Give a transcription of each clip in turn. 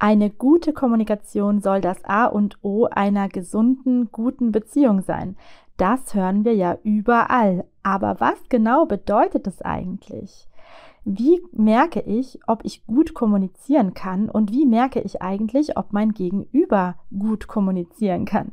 Eine gute Kommunikation soll das A und O einer gesunden, guten Beziehung sein. Das hören wir ja überall. Aber was genau bedeutet es eigentlich? Wie merke ich, ob ich gut kommunizieren kann und wie merke ich eigentlich, ob mein Gegenüber gut kommunizieren kann?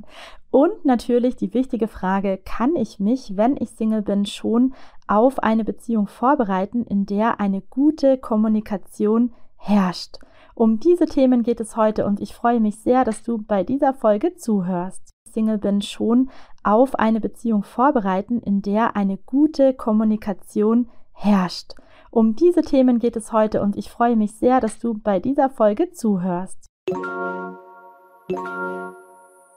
Und natürlich die wichtige Frage, kann ich mich, wenn ich Single bin, schon auf eine Beziehung vorbereiten, in der eine gute Kommunikation herrscht? Um diese Themen geht es heute und ich freue mich sehr, dass du bei dieser Folge zuhörst. Single bin schon auf eine Beziehung vorbereiten, in der eine gute Kommunikation herrscht. Um diese Themen geht es heute und ich freue mich sehr, dass du bei dieser Folge zuhörst.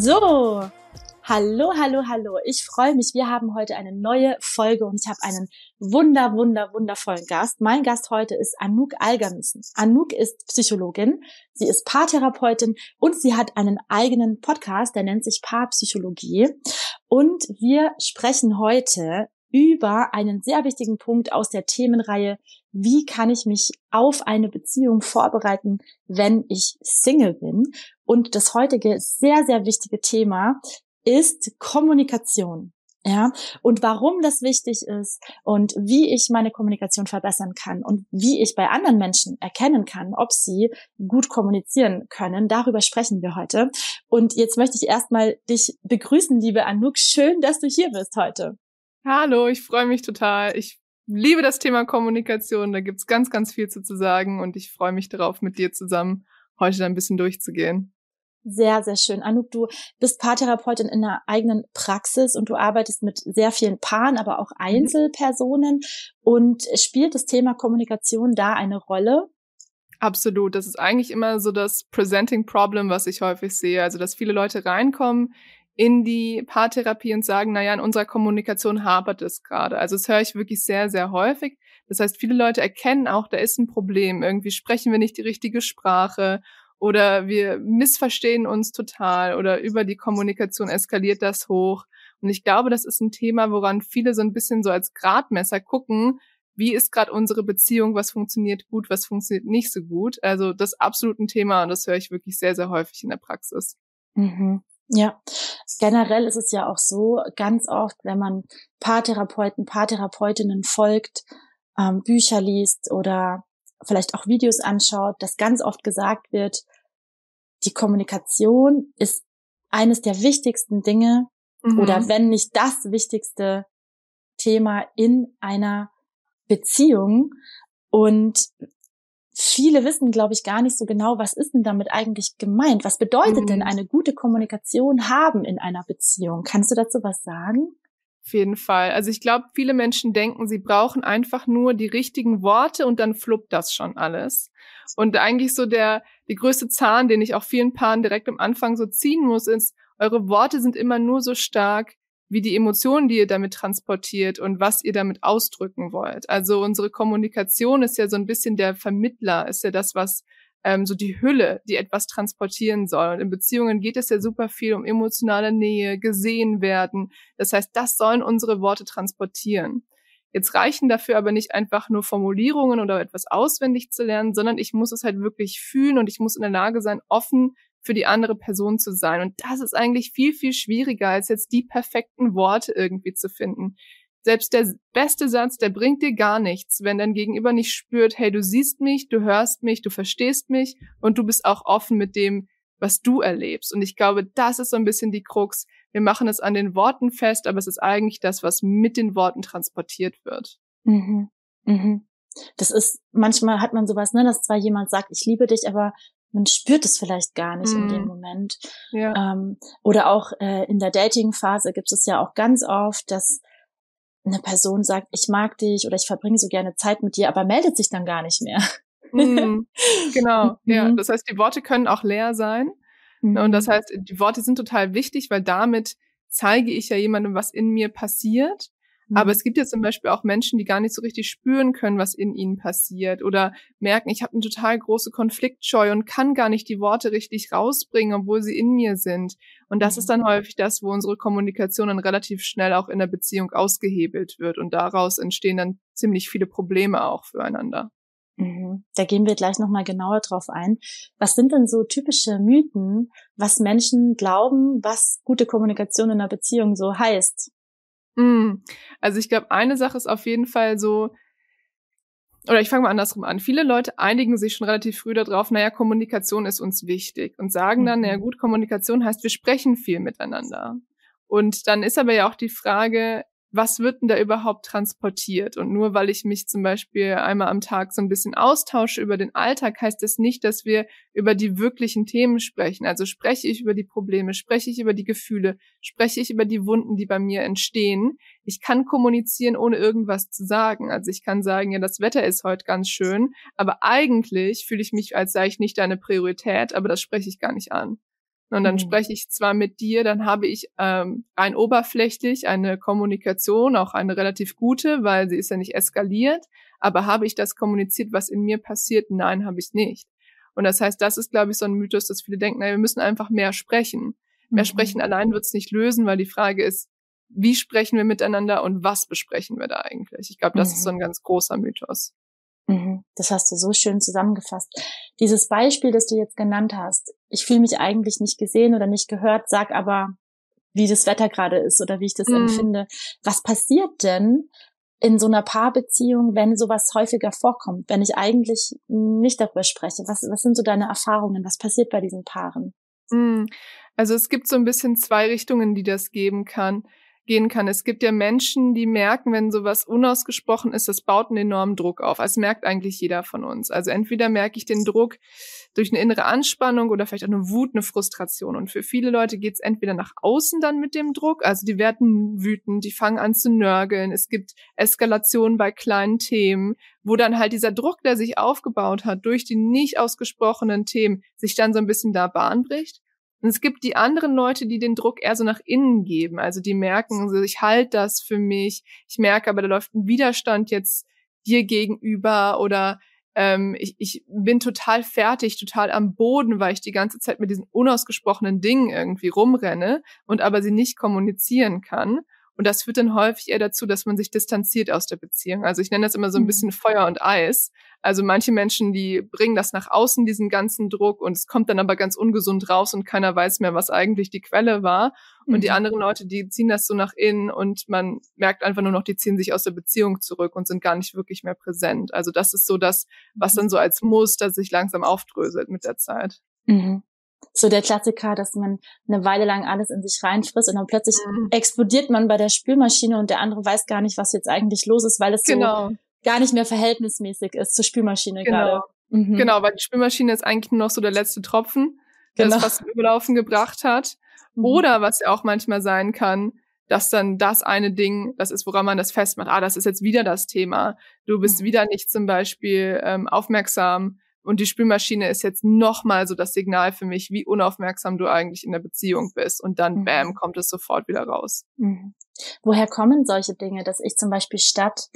So, hallo, hallo, hallo. Ich freue mich. Wir haben heute eine neue Folge und ich habe einen wunder, wunder, wundervollen Gast. Mein Gast heute ist Anouk Algermissen. Anouk ist Psychologin, sie ist Paartherapeutin und sie hat einen eigenen Podcast, der nennt sich Paarpsychologie. Und wir sprechen heute über einen sehr wichtigen Punkt aus der Themenreihe, wie kann ich mich auf eine Beziehung vorbereiten, wenn ich Single bin. Und das heutige sehr, sehr wichtige Thema ist Kommunikation. Ja, und warum das wichtig ist und wie ich meine Kommunikation verbessern kann und wie ich bei anderen Menschen erkennen kann, ob sie gut kommunizieren können, darüber sprechen wir heute. Und jetzt möchte ich erstmal dich begrüßen, liebe Anouk. Schön, dass du hier bist heute. Hallo, ich freue mich total. Ich liebe das Thema Kommunikation. Da gibt's ganz, ganz viel zu, zu sagen und ich freue mich darauf, mit dir zusammen heute da ein bisschen durchzugehen. Sehr, sehr schön. Anouk, du bist Paartherapeutin in einer eigenen Praxis und du arbeitest mit sehr vielen Paaren, aber auch mhm. Einzelpersonen. Und spielt das Thema Kommunikation da eine Rolle? Absolut. Das ist eigentlich immer so das Presenting Problem, was ich häufig sehe. Also, dass viele Leute reinkommen in die Paartherapie und sagen, naja, in unserer Kommunikation hapert es gerade. Also das höre ich wirklich sehr, sehr häufig. Das heißt, viele Leute erkennen auch, da ist ein Problem. Irgendwie sprechen wir nicht die richtige Sprache oder wir missverstehen uns total oder über die Kommunikation eskaliert das hoch. Und ich glaube, das ist ein Thema, woran viele so ein bisschen so als Gradmesser gucken, wie ist gerade unsere Beziehung, was funktioniert gut, was funktioniert nicht so gut. Also das ist absolut ein Thema und das höre ich wirklich sehr, sehr häufig in der Praxis. Mhm. Ja, generell ist es ja auch so, ganz oft, wenn man Paartherapeuten, Paartherapeutinnen folgt, ähm, Bücher liest oder vielleicht auch Videos anschaut, dass ganz oft gesagt wird, die Kommunikation ist eines der wichtigsten Dinge mhm. oder wenn nicht das wichtigste Thema in einer Beziehung. Und viele wissen, glaube ich, gar nicht so genau, was ist denn damit eigentlich gemeint? Was bedeutet mhm. denn eine gute Kommunikation haben in einer Beziehung? Kannst du dazu was sagen? Auf jeden Fall. Also ich glaube, viele Menschen denken, sie brauchen einfach nur die richtigen Worte und dann fluppt das schon alles. Und eigentlich so der, die größte Zahn, den ich auch vielen Paaren direkt am Anfang so ziehen muss, ist, eure Worte sind immer nur so stark, wie die Emotionen, die ihr damit transportiert und was ihr damit ausdrücken wollt. Also unsere Kommunikation ist ja so ein bisschen der Vermittler, ist ja das, was ähm, so die Hülle, die etwas transportieren soll. Und in Beziehungen geht es ja super viel um emotionale Nähe, gesehen werden. Das heißt, das sollen unsere Worte transportieren. Jetzt reichen dafür aber nicht einfach nur Formulierungen oder etwas auswendig zu lernen, sondern ich muss es halt wirklich fühlen und ich muss in der Lage sein, offen für die andere Person zu sein. Und das ist eigentlich viel, viel schwieriger, als jetzt die perfekten Worte irgendwie zu finden. Selbst der beste Satz, der bringt dir gar nichts, wenn dein Gegenüber nicht spürt, hey, du siehst mich, du hörst mich, du verstehst mich und du bist auch offen mit dem, was du erlebst. Und ich glaube, das ist so ein bisschen die Krux. Wir machen es an den Worten fest, aber es ist eigentlich das, was mit den Worten transportiert wird. Mhm. Mhm. Das ist, manchmal hat man sowas, ne, dass zwar jemand sagt, ich liebe dich, aber man spürt es vielleicht gar nicht mm. in dem mhm. Moment. Ja. Ähm, oder auch äh, in der Dating-Phase gibt es ja auch ganz oft, dass eine Person sagt, ich mag dich oder ich verbringe so gerne Zeit mit dir, aber meldet sich dann gar nicht mehr. Mhm. Genau, ja. Mhm. Das heißt, die Worte können auch leer sein. Mhm. Und das heißt, die Worte sind total wichtig, weil damit zeige ich ja jemandem, was in mir passiert. Aber mhm. es gibt ja zum Beispiel auch Menschen, die gar nicht so richtig spüren können, was in ihnen passiert oder merken, ich habe eine total große Konfliktscheu und kann gar nicht die Worte richtig rausbringen, obwohl sie in mir sind. Und das ist mhm. dann häufig das, wo unsere Kommunikation dann relativ schnell auch in der Beziehung ausgehebelt wird und daraus entstehen dann ziemlich viele Probleme auch füreinander. Mhm. Da gehen wir gleich nochmal genauer drauf ein. Was sind denn so typische Mythen, was Menschen glauben, was gute Kommunikation in einer Beziehung so heißt? Mm. Also ich glaube, eine Sache ist auf jeden Fall so, oder ich fange mal andersrum an. Viele Leute einigen sich schon relativ früh darauf, naja, Kommunikation ist uns wichtig und sagen dann, naja mhm. gut, Kommunikation heißt, wir sprechen viel miteinander. Und dann ist aber ja auch die Frage, was wird denn da überhaupt transportiert? Und nur weil ich mich zum Beispiel einmal am Tag so ein bisschen austausche über den Alltag, heißt das nicht, dass wir über die wirklichen Themen sprechen. Also spreche ich über die Probleme, spreche ich über die Gefühle, spreche ich über die Wunden, die bei mir entstehen. Ich kann kommunizieren, ohne irgendwas zu sagen. Also ich kann sagen, ja, das Wetter ist heute ganz schön, aber eigentlich fühle ich mich, als sei ich nicht deine Priorität, aber das spreche ich gar nicht an. Und dann mhm. spreche ich zwar mit dir, dann habe ich ähm, rein oberflächlich eine Kommunikation, auch eine relativ gute, weil sie ist ja nicht eskaliert. Aber habe ich das kommuniziert, was in mir passiert? Nein, habe ich nicht. Und das heißt, das ist, glaube ich, so ein Mythos, dass viele denken, naja, wir müssen einfach mehr sprechen. Mehr mhm. sprechen allein wird es nicht lösen, weil die Frage ist, wie sprechen wir miteinander und was besprechen wir da eigentlich? Ich glaube, das mhm. ist so ein ganz großer Mythos. Mhm. Das hast du so schön zusammengefasst. Dieses Beispiel, das du jetzt genannt hast, ich fühle mich eigentlich nicht gesehen oder nicht gehört, sag aber, wie das Wetter gerade ist oder wie ich das mhm. empfinde. Was passiert denn in so einer Paarbeziehung, wenn sowas häufiger vorkommt, wenn ich eigentlich nicht darüber spreche? Was, was sind so deine Erfahrungen? Was passiert bei diesen Paaren? Mhm. Also es gibt so ein bisschen zwei Richtungen, die das geben kann gehen kann. Es gibt ja Menschen, die merken, wenn sowas unausgesprochen ist, das baut einen enormen Druck auf. Das merkt eigentlich jeder von uns. Also entweder merke ich den Druck durch eine innere Anspannung oder vielleicht auch eine Wut, eine Frustration. Und für viele Leute geht es entweder nach außen dann mit dem Druck, also die werden wütend, die fangen an zu nörgeln. Es gibt Eskalationen bei kleinen Themen, wo dann halt dieser Druck, der sich aufgebaut hat durch die nicht ausgesprochenen Themen, sich dann so ein bisschen da Bahn bricht. Und es gibt die anderen Leute, die den Druck eher so nach innen geben. Also die merken, so, ich halte das für mich. Ich merke aber, da läuft ein Widerstand jetzt dir gegenüber oder ähm, ich, ich bin total fertig, total am Boden, weil ich die ganze Zeit mit diesen unausgesprochenen Dingen irgendwie rumrenne und aber sie nicht kommunizieren kann. Und das führt dann häufig eher dazu, dass man sich distanziert aus der Beziehung. Also ich nenne das immer so ein mhm. bisschen Feuer und Eis. Also manche Menschen, die bringen das nach außen, diesen ganzen Druck, und es kommt dann aber ganz ungesund raus und keiner weiß mehr, was eigentlich die Quelle war. Und mhm. die anderen Leute, die ziehen das so nach innen und man merkt einfach nur noch, die ziehen sich aus der Beziehung zurück und sind gar nicht wirklich mehr präsent. Also das ist so das, was dann so als Muster sich langsam aufdröselt mit der Zeit. Mhm so der Klassiker, dass man eine Weile lang alles in sich reinfrisst und dann plötzlich mhm. explodiert man bei der Spülmaschine und der andere weiß gar nicht, was jetzt eigentlich los ist, weil es genau. so gar nicht mehr verhältnismäßig ist zur Spülmaschine genau. gerade. Mhm. Genau, weil die Spülmaschine ist eigentlich nur noch so der letzte Tropfen, der genau. das was Überlaufen gebracht hat. Mhm. Oder was ja auch manchmal sein kann, dass dann das eine Ding, das ist, woran man das festmacht, ah, das ist jetzt wieder das Thema. Du bist mhm. wieder nicht zum Beispiel ähm, aufmerksam und die Spülmaschine ist jetzt nochmal so das Signal für mich, wie unaufmerksam du eigentlich in der Beziehung bist. Und dann, mhm. bam, kommt es sofort wieder raus. Mhm. Woher kommen solche Dinge, dass ich zum Beispiel statt,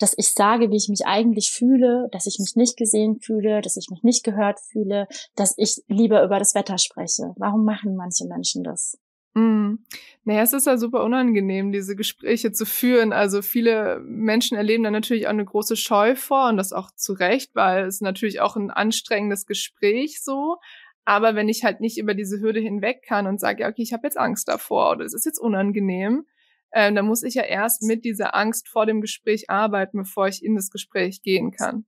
dass ich sage, wie ich mich eigentlich fühle, dass ich mich nicht gesehen fühle, dass ich mich nicht gehört fühle, dass ich lieber über das Wetter spreche? Warum machen manche Menschen das? Mm. Naja, es ist ja super unangenehm, diese Gespräche zu führen. Also viele Menschen erleben da natürlich auch eine große Scheu vor und das auch zu Recht, weil es natürlich auch ein anstrengendes Gespräch so. Aber wenn ich halt nicht über diese Hürde hinweg kann und sage, ja, okay, ich habe jetzt Angst davor oder es ist jetzt unangenehm, äh, dann muss ich ja erst mit dieser Angst vor dem Gespräch arbeiten, bevor ich in das Gespräch gehen kann.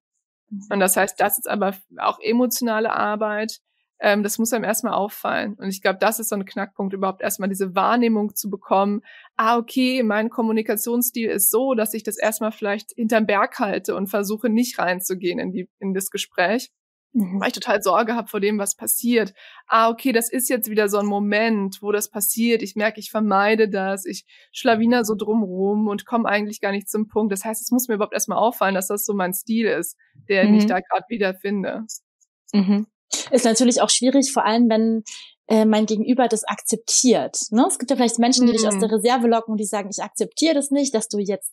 Mhm. Und das heißt, das ist aber auch emotionale Arbeit, ähm, das muss einem erstmal auffallen. Und ich glaube, das ist so ein Knackpunkt, überhaupt erstmal diese Wahrnehmung zu bekommen, ah, okay, mein Kommunikationsstil ist so, dass ich das erstmal vielleicht hinterm Berg halte und versuche nicht reinzugehen in, die, in das Gespräch. mhm. weil ich total Sorge habe vor dem, was passiert. Ah, okay, das ist jetzt wieder so ein Moment, wo das passiert. Ich merke, ich vermeide das, ich schlawiner so drumrum und komme eigentlich gar nicht zum Punkt. Das heißt, es muss mir überhaupt erstmal auffallen, dass das so mein Stil ist, der mhm. ich da gerade wieder finde. Mhm. Ist natürlich auch schwierig, vor allem wenn äh, mein Gegenüber das akzeptiert. Ne? Es gibt ja vielleicht Menschen, die mhm. dich aus mhm. der Reserve locken und die sagen, ich akzeptiere das nicht, dass du jetzt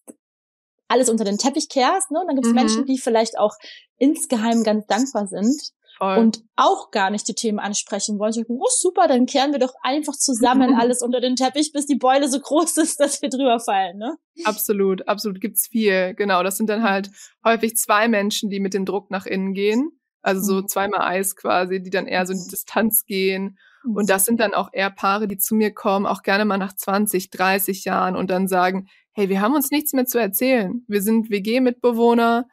alles unter den Teppich kehrst. Ne? Und dann gibt es mhm. Menschen, die vielleicht auch insgeheim ganz dankbar sind Voll. und auch gar nicht die Themen ansprechen wollen. Und denken, oh super, dann kehren wir doch einfach zusammen alles unter den Teppich, bis die Beule so groß ist, dass wir drüber fallen. Ne? Absolut, absolut gibt's viel. Genau, das sind dann halt häufig zwei Menschen, die mit dem Druck nach innen gehen. Also so mhm. zweimal Eis quasi, die dann eher so in die Distanz gehen. Und das sind dann auch eher Paare, die zu mir kommen, auch gerne mal nach 20, 30 Jahren und dann sagen, hey, wir haben uns nichts mehr zu erzählen. Wir sind WG-Mitbewohner.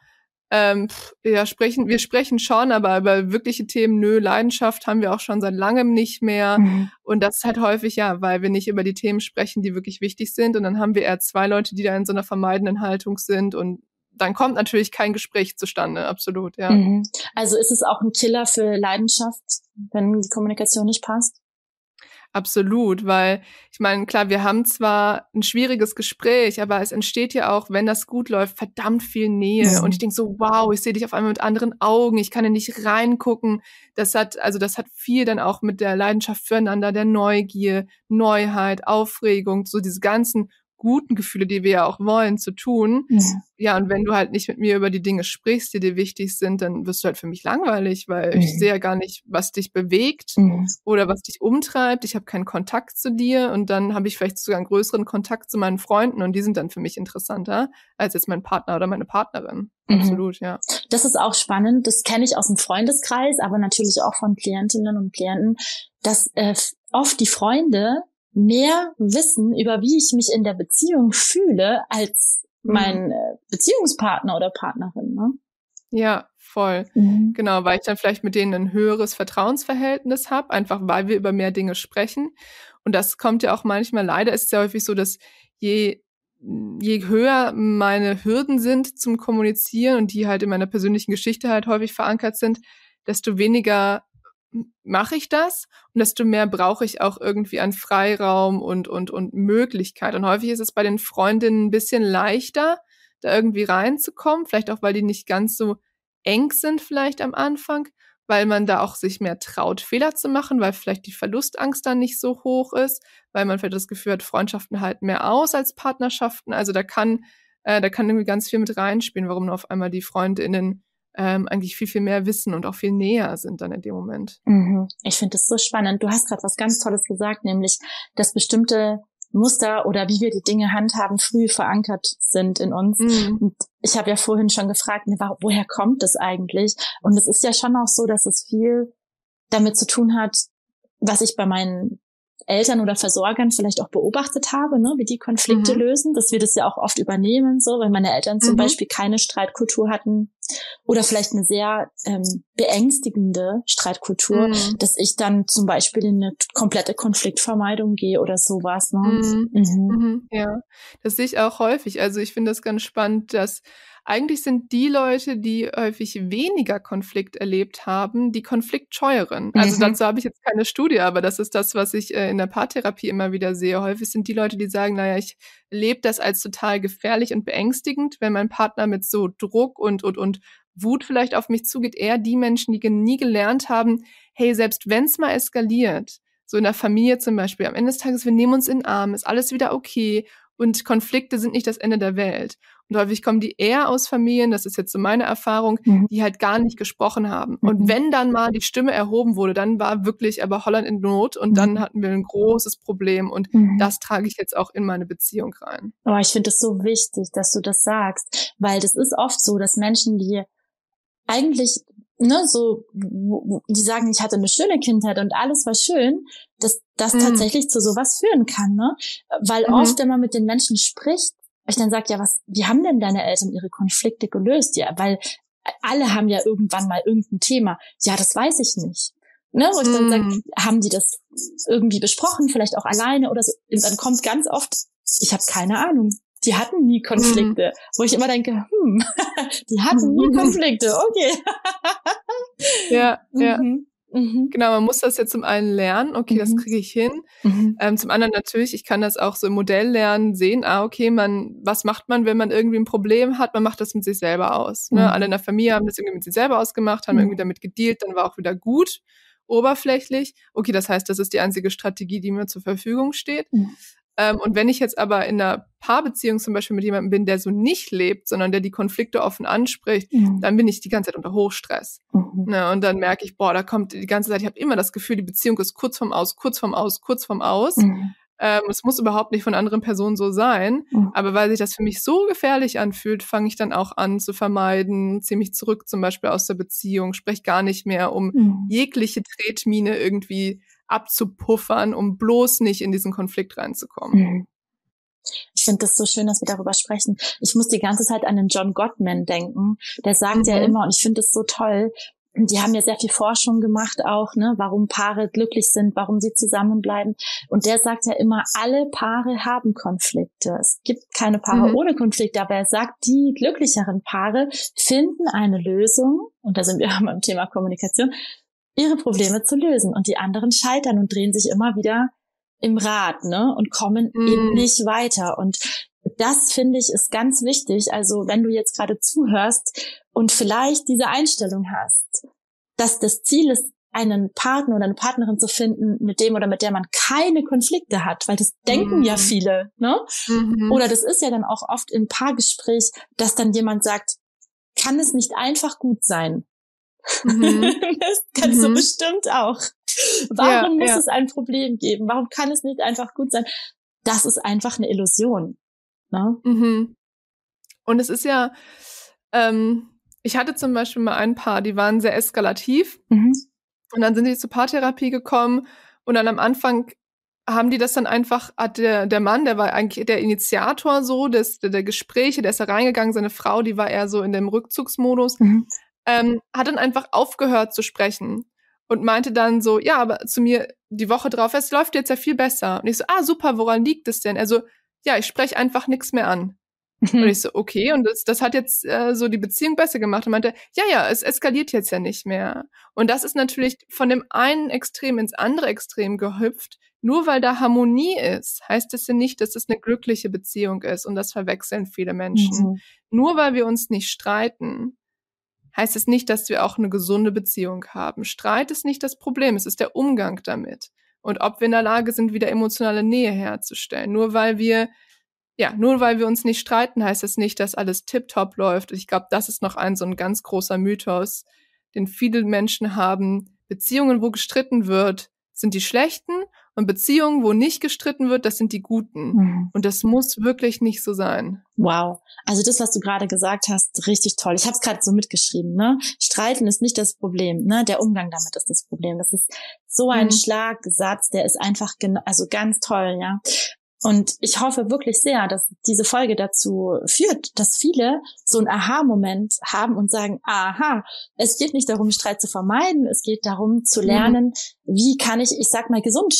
Ähm, ja, sprechen, wir sprechen schon, aber über wirkliche Themen, nö, Leidenschaft haben wir auch schon seit langem nicht mehr. Mhm. Und das ist halt häufig, ja, weil wir nicht über die Themen sprechen, die wirklich wichtig sind. Und dann haben wir eher zwei Leute, die da in so einer vermeidenden Haltung sind und dann kommt natürlich kein Gespräch zustande, absolut, ja. Mhm. Also ist es auch ein Killer für Leidenschaft, wenn die Kommunikation nicht passt? Absolut, weil ich meine, klar, wir haben zwar ein schwieriges Gespräch, aber es entsteht ja auch, wenn das gut läuft, verdammt viel Nähe. Mhm. Und ich denke so, wow, ich sehe dich auf einmal mit anderen Augen, ich kann ja nicht reingucken. Das hat, also das hat viel dann auch mit der Leidenschaft füreinander, der Neugier, Neuheit, Aufregung, so diese ganzen guten Gefühle, die wir ja auch wollen, zu tun. Ja. ja, und wenn du halt nicht mit mir über die Dinge sprichst, die dir wichtig sind, dann wirst du halt für mich langweilig, weil mhm. ich sehe ja gar nicht, was dich bewegt mhm. oder was dich umtreibt. Ich habe keinen Kontakt zu dir und dann habe ich vielleicht sogar einen größeren Kontakt zu meinen Freunden und die sind dann für mich interessanter als jetzt mein Partner oder meine Partnerin. Mhm. Absolut, ja. Das ist auch spannend. Das kenne ich aus dem Freundeskreis, aber natürlich auch von Klientinnen und Klienten, dass äh, oft die Freunde mehr wissen über wie ich mich in der Beziehung fühle als mhm. mein äh, Beziehungspartner oder Partnerin. Ne? Ja, voll. Mhm. Genau, weil ich dann vielleicht mit denen ein höheres Vertrauensverhältnis habe, einfach weil wir über mehr Dinge sprechen. Und das kommt ja auch manchmal, leider ist es ja häufig so, dass je je höher meine Hürden sind zum Kommunizieren und die halt in meiner persönlichen Geschichte halt häufig verankert sind, desto weniger mache ich das und desto mehr brauche ich auch irgendwie an Freiraum und, und, und Möglichkeit. Und häufig ist es bei den Freundinnen ein bisschen leichter, da irgendwie reinzukommen, vielleicht auch, weil die nicht ganz so eng sind vielleicht am Anfang, weil man da auch sich mehr traut, Fehler zu machen, weil vielleicht die Verlustangst dann nicht so hoch ist, weil man vielleicht das Gefühl hat, Freundschaften halten mehr aus als Partnerschaften. Also da kann, äh, da kann irgendwie ganz viel mit reinspielen, warum auf einmal die Freundinnen ähm, eigentlich viel, viel mehr wissen und auch viel näher sind dann in dem Moment. Mhm. Ich finde das so spannend. Du hast gerade was ganz Tolles gesagt, nämlich, dass bestimmte Muster oder wie wir die Dinge handhaben, früh verankert sind in uns. Mhm. Und ich habe ja vorhin schon gefragt, ne, woher kommt das eigentlich? Und es ist ja schon auch so, dass es viel damit zu tun hat, was ich bei meinen Eltern oder Versorgern vielleicht auch beobachtet habe, ne, wie die Konflikte mhm. lösen, dass wir das ja auch oft übernehmen, so, wenn meine Eltern zum mhm. Beispiel keine Streitkultur hatten oder vielleicht eine sehr ähm, beängstigende Streitkultur, mhm. dass ich dann zum Beispiel in eine komplette Konfliktvermeidung gehe oder sowas. Ne? Mhm. Mhm. Mhm. Ja, das sehe ich auch häufig. Also ich finde das ganz spannend, dass eigentlich sind die Leute, die häufig weniger Konflikt erlebt haben, die konfliktscheueren. Also mhm. dazu habe ich jetzt keine Studie, aber das ist das, was ich äh, in der Paartherapie immer wieder sehe. Häufig sind die Leute, die sagen, naja, ich lebe das als total gefährlich und beängstigend, wenn mein Partner mit so Druck und, und, und Wut vielleicht auf mich zugeht, eher die Menschen, die nie gelernt haben, hey, selbst wenn es mal eskaliert, so in der Familie zum Beispiel, am Ende des Tages, wir nehmen uns in den Arm, ist alles wieder okay und Konflikte sind nicht das Ende der Welt. Und häufig kommen die eher aus Familien, das ist jetzt so meine Erfahrung, mhm. die halt gar nicht gesprochen haben. Mhm. Und wenn dann mal die Stimme erhoben wurde, dann war wirklich aber Holland in Not und mhm. dann hatten wir ein großes Problem und mhm. das trage ich jetzt auch in meine Beziehung rein. Aber ich finde es so wichtig, dass du das sagst, weil das ist oft so, dass Menschen, die eigentlich ne, so, die sagen, ich hatte eine schöne Kindheit und alles war schön, dass das mhm. tatsächlich zu sowas führen kann, ne? Weil mhm. oft, wenn man mit den Menschen spricht, ich dann sage, ja, was, wie haben denn deine Eltern ihre Konflikte gelöst? Ja, weil alle haben ja irgendwann mal irgendein Thema. Ja, das weiß ich nicht. Ne, wo ich dann sage, mhm. haben die das irgendwie besprochen, vielleicht auch alleine oder so. Und dann kommt ganz oft, ich habe keine Ahnung. die hatten nie Konflikte. Mhm. Wo ich immer denke, hm, die hatten nie Konflikte, okay. ja, ja. Mhm. Mhm. Genau, man muss das ja zum einen lernen, okay, mhm. das kriege ich hin. Mhm. Ähm, zum anderen natürlich, ich kann das auch so im Modell lernen, sehen, ah, okay, man, was macht man, wenn man irgendwie ein Problem hat? Man macht das mit sich selber aus. Ne? Mhm. Alle in der Familie haben das irgendwie mit sich selber ausgemacht, haben mhm. irgendwie damit gedealt, dann war auch wieder gut, oberflächlich. Okay, das heißt, das ist die einzige Strategie, die mir zur Verfügung steht. Ähm, und wenn ich jetzt aber in einer Paarbeziehung zum Beispiel mit jemandem bin, der so nicht lebt, sondern der die Konflikte offen anspricht, mhm. dann bin ich die ganze Zeit unter Hochstress. Mhm. Ne, und dann merke ich, boah, da kommt die ganze Zeit, ich habe immer das Gefühl, die Beziehung ist kurz vorm Aus, kurz vorm Aus, kurz vorm Aus. Mhm. Ähm, es muss überhaupt nicht von anderen Personen so sein, mhm. aber weil sich das für mich so gefährlich anfühlt, fange ich dann auch an zu vermeiden, ziehe mich zurück zum Beispiel aus der Beziehung, spreche gar nicht mehr, um mhm. jegliche Tretmine irgendwie abzupuffern, um bloß nicht in diesen Konflikt reinzukommen. Mhm. Ich finde das so schön, dass wir darüber sprechen. Ich muss die ganze Zeit an den John Gottman denken. Der sagt mhm. ja immer, und ich finde es so toll, die haben ja sehr viel Forschung gemacht auch, ne, warum Paare glücklich sind, warum sie zusammenbleiben. Und der sagt ja immer, alle Paare haben Konflikte. Es gibt keine Paare mhm. ohne Konflikte, aber er sagt, die glücklicheren Paare finden eine Lösung, und da sind wir beim Thema Kommunikation, ihre Probleme zu lösen. Und die anderen scheitern und drehen sich immer wieder im Rad, ne, und kommen mhm. eben nicht weiter. Und das finde ich ist ganz wichtig. Also wenn du jetzt gerade zuhörst und vielleicht diese Einstellung hast, dass das Ziel ist, einen Partner oder eine Partnerin zu finden, mit dem oder mit der man keine Konflikte hat, weil das denken mhm. ja viele, ne? Mhm. Oder das ist ja dann auch oft im Paargespräch, dass dann jemand sagt, kann es nicht einfach gut sein? Mhm. das kannst du mhm. bestimmt auch. Warum ja, muss ja. es ein Problem geben? Warum kann es nicht einfach gut sein? Das ist einfach eine Illusion. Ne? Mhm. Und es ist ja, ähm, ich hatte zum Beispiel mal ein Paar, die waren sehr eskalativ. Mhm. Und dann sind die zur Paartherapie gekommen und dann am Anfang haben die das dann einfach, hat der, der Mann, der war eigentlich der Initiator so des, der, der Gespräche, der ist da reingegangen, seine Frau, die war eher so in dem Rückzugsmodus, mhm. Ähm, hat dann einfach aufgehört zu sprechen und meinte dann so, ja, aber zu mir die Woche drauf, es läuft jetzt ja viel besser. Und ich so, ah, super, woran liegt es denn? Also, ja, ich spreche einfach nichts mehr an. Und ich so, okay, und das, das hat jetzt äh, so die Beziehung besser gemacht. Und meinte, ja, ja, es eskaliert jetzt ja nicht mehr. Und das ist natürlich von dem einen Extrem ins andere Extrem gehüpft. Nur weil da Harmonie ist, heißt das ja nicht, dass es eine glückliche Beziehung ist. Und das verwechseln viele Menschen. Mhm. Nur weil wir uns nicht streiten, heißt es nicht, dass wir auch eine gesunde Beziehung haben. Streit ist nicht das Problem, es ist der Umgang damit. Und ob wir in der Lage sind, wieder emotionale Nähe herzustellen. Nur weil wir ja, nur weil wir uns nicht streiten, heißt es das nicht, dass alles tiptop läuft. Ich glaube, das ist noch ein so ein ganz großer Mythos, den viele Menschen haben. Beziehungen, wo gestritten wird, sind die schlechten und Beziehungen, wo nicht gestritten wird, das sind die guten. Mhm. Und das muss wirklich nicht so sein. Wow. Also das, was du gerade gesagt hast, richtig toll. Ich habe es gerade so mitgeschrieben. Ne? Streiten ist nicht das Problem. Ne? Der Umgang damit ist das Problem. Das ist so ein mhm. Schlagsatz, der ist einfach also ganz toll. Ja. Und ich hoffe wirklich sehr, dass diese Folge dazu führt, dass viele so einen Aha-Moment haben und sagen, aha, es geht nicht darum, Streit zu vermeiden, es geht darum zu mhm. lernen, mhm. wie kann ich, ich sag mal, gesund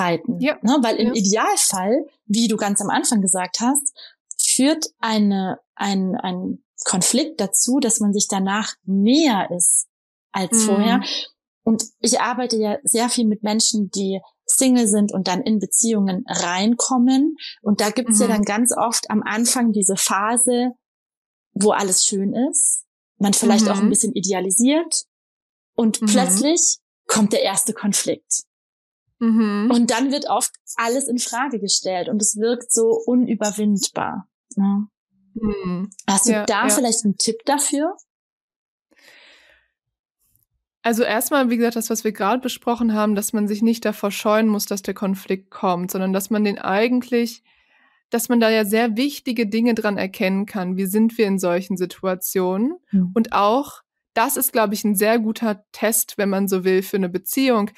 streiten. Ja. Ne? Weil im ja. Idealfall, wie du ganz am Anfang gesagt hast, führt eine, ein, ein Konflikt dazu, dass man sich danach näher ist als mhm. vorher. Und ich arbeite ja sehr viel mit Menschen, die Single sind und dann in Beziehungen reinkommen. Und da gibt's mhm. ja dann ganz oft am Anfang diese Phase, wo alles schön ist, man vielleicht mhm. auch ein mhm. bisschen idealisiert und mhm. plötzlich kommt der erste Konflikt. Mhm. Und dann wird oft alles in Frage gestellt und es wirkt so unüberwindbar. Ja. Mhm. Hast du ja, da ja. vielleicht einen Tipp dafür? Also erstmal, wie gesagt, das, was wir gerade besprochen haben, dass man sich nicht davor scheuen muss, dass der Konflikt kommt, sondern dass man den eigentlich, dass man da ja sehr wichtige Dinge dran erkennen kann. Wie sind wir in solchen Situationen? Mhm. Und auch, das ist, glaube ich, ein sehr guter Test, wenn man so will, für eine Beziehung.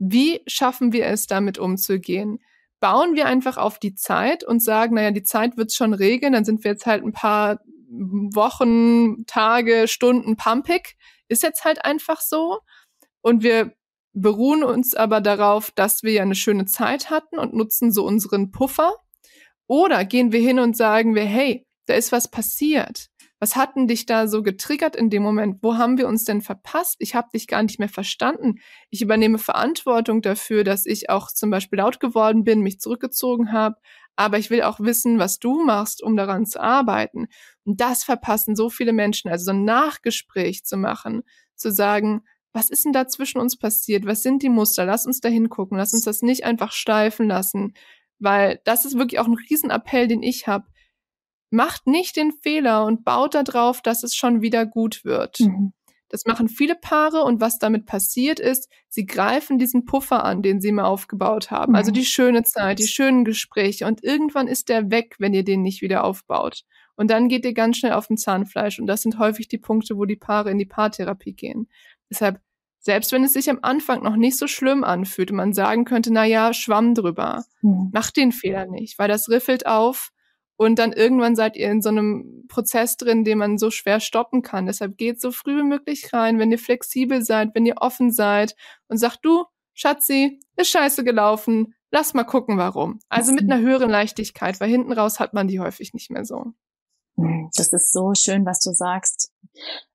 Wie schaffen wir es, damit umzugehen? Bauen wir einfach auf die Zeit und sagen, naja, die Zeit wird's schon regeln, dann sind wir jetzt halt ein paar Wochen, Tage, Stunden pumpig ist jetzt halt einfach so. Und wir beruhen uns aber darauf, dass wir ja eine schöne Zeit hatten und nutzen so unseren Puffer. Oder gehen wir hin und sagen wir, hey, da ist was passiert. Was hat denn dich da so getriggert in dem Moment? Wo haben wir uns denn verpasst? Ich habe dich gar nicht mehr verstanden. Ich übernehme Verantwortung dafür, dass ich auch zum Beispiel laut geworden bin, mich zurückgezogen habe. Aber ich will auch wissen, was du machst, um daran zu arbeiten. Und das verpassen so viele Menschen. Also so ein Nachgespräch zu machen, zu sagen, was ist denn da zwischen uns passiert? Was sind die Muster? Lass uns da hingucken. Lass uns das nicht einfach steifen lassen. Weil das ist wirklich auch ein Riesenappell, den ich habe macht nicht den Fehler und baut darauf, dass es schon wieder gut wird. Mhm. Das machen viele Paare und was damit passiert ist, sie greifen diesen Puffer an, den sie mal aufgebaut haben. Also mhm. Also die schöne Zeit, die schönen Gespräche und irgendwann ist der weg, wenn ihr den nicht wieder aufbaut. Und dann geht ihr ganz schnell auf dem Zahnfleisch und das sind häufig die Punkte, wo die Paare in die Paartherapie gehen. Deshalb, selbst wenn es sich am Anfang noch nicht so schlimm anfühlt und man sagen könnte, na ja, schwamm drüber, mhm. macht den Fehler nicht, weil das riffelt auf und dann irgendwann seid ihr in so einem Prozess drin, den man so schwer stoppen kann. Deshalb geht so früh wie möglich rein, wenn ihr flexibel seid, wenn ihr offen seid und sagt, du, Schatzi, ist scheiße gelaufen, lass mal gucken, warum. Also mit einer höheren Leichtigkeit, weil hinten raus hat man die häufig nicht mehr so. Das ist so schön, was du sagst.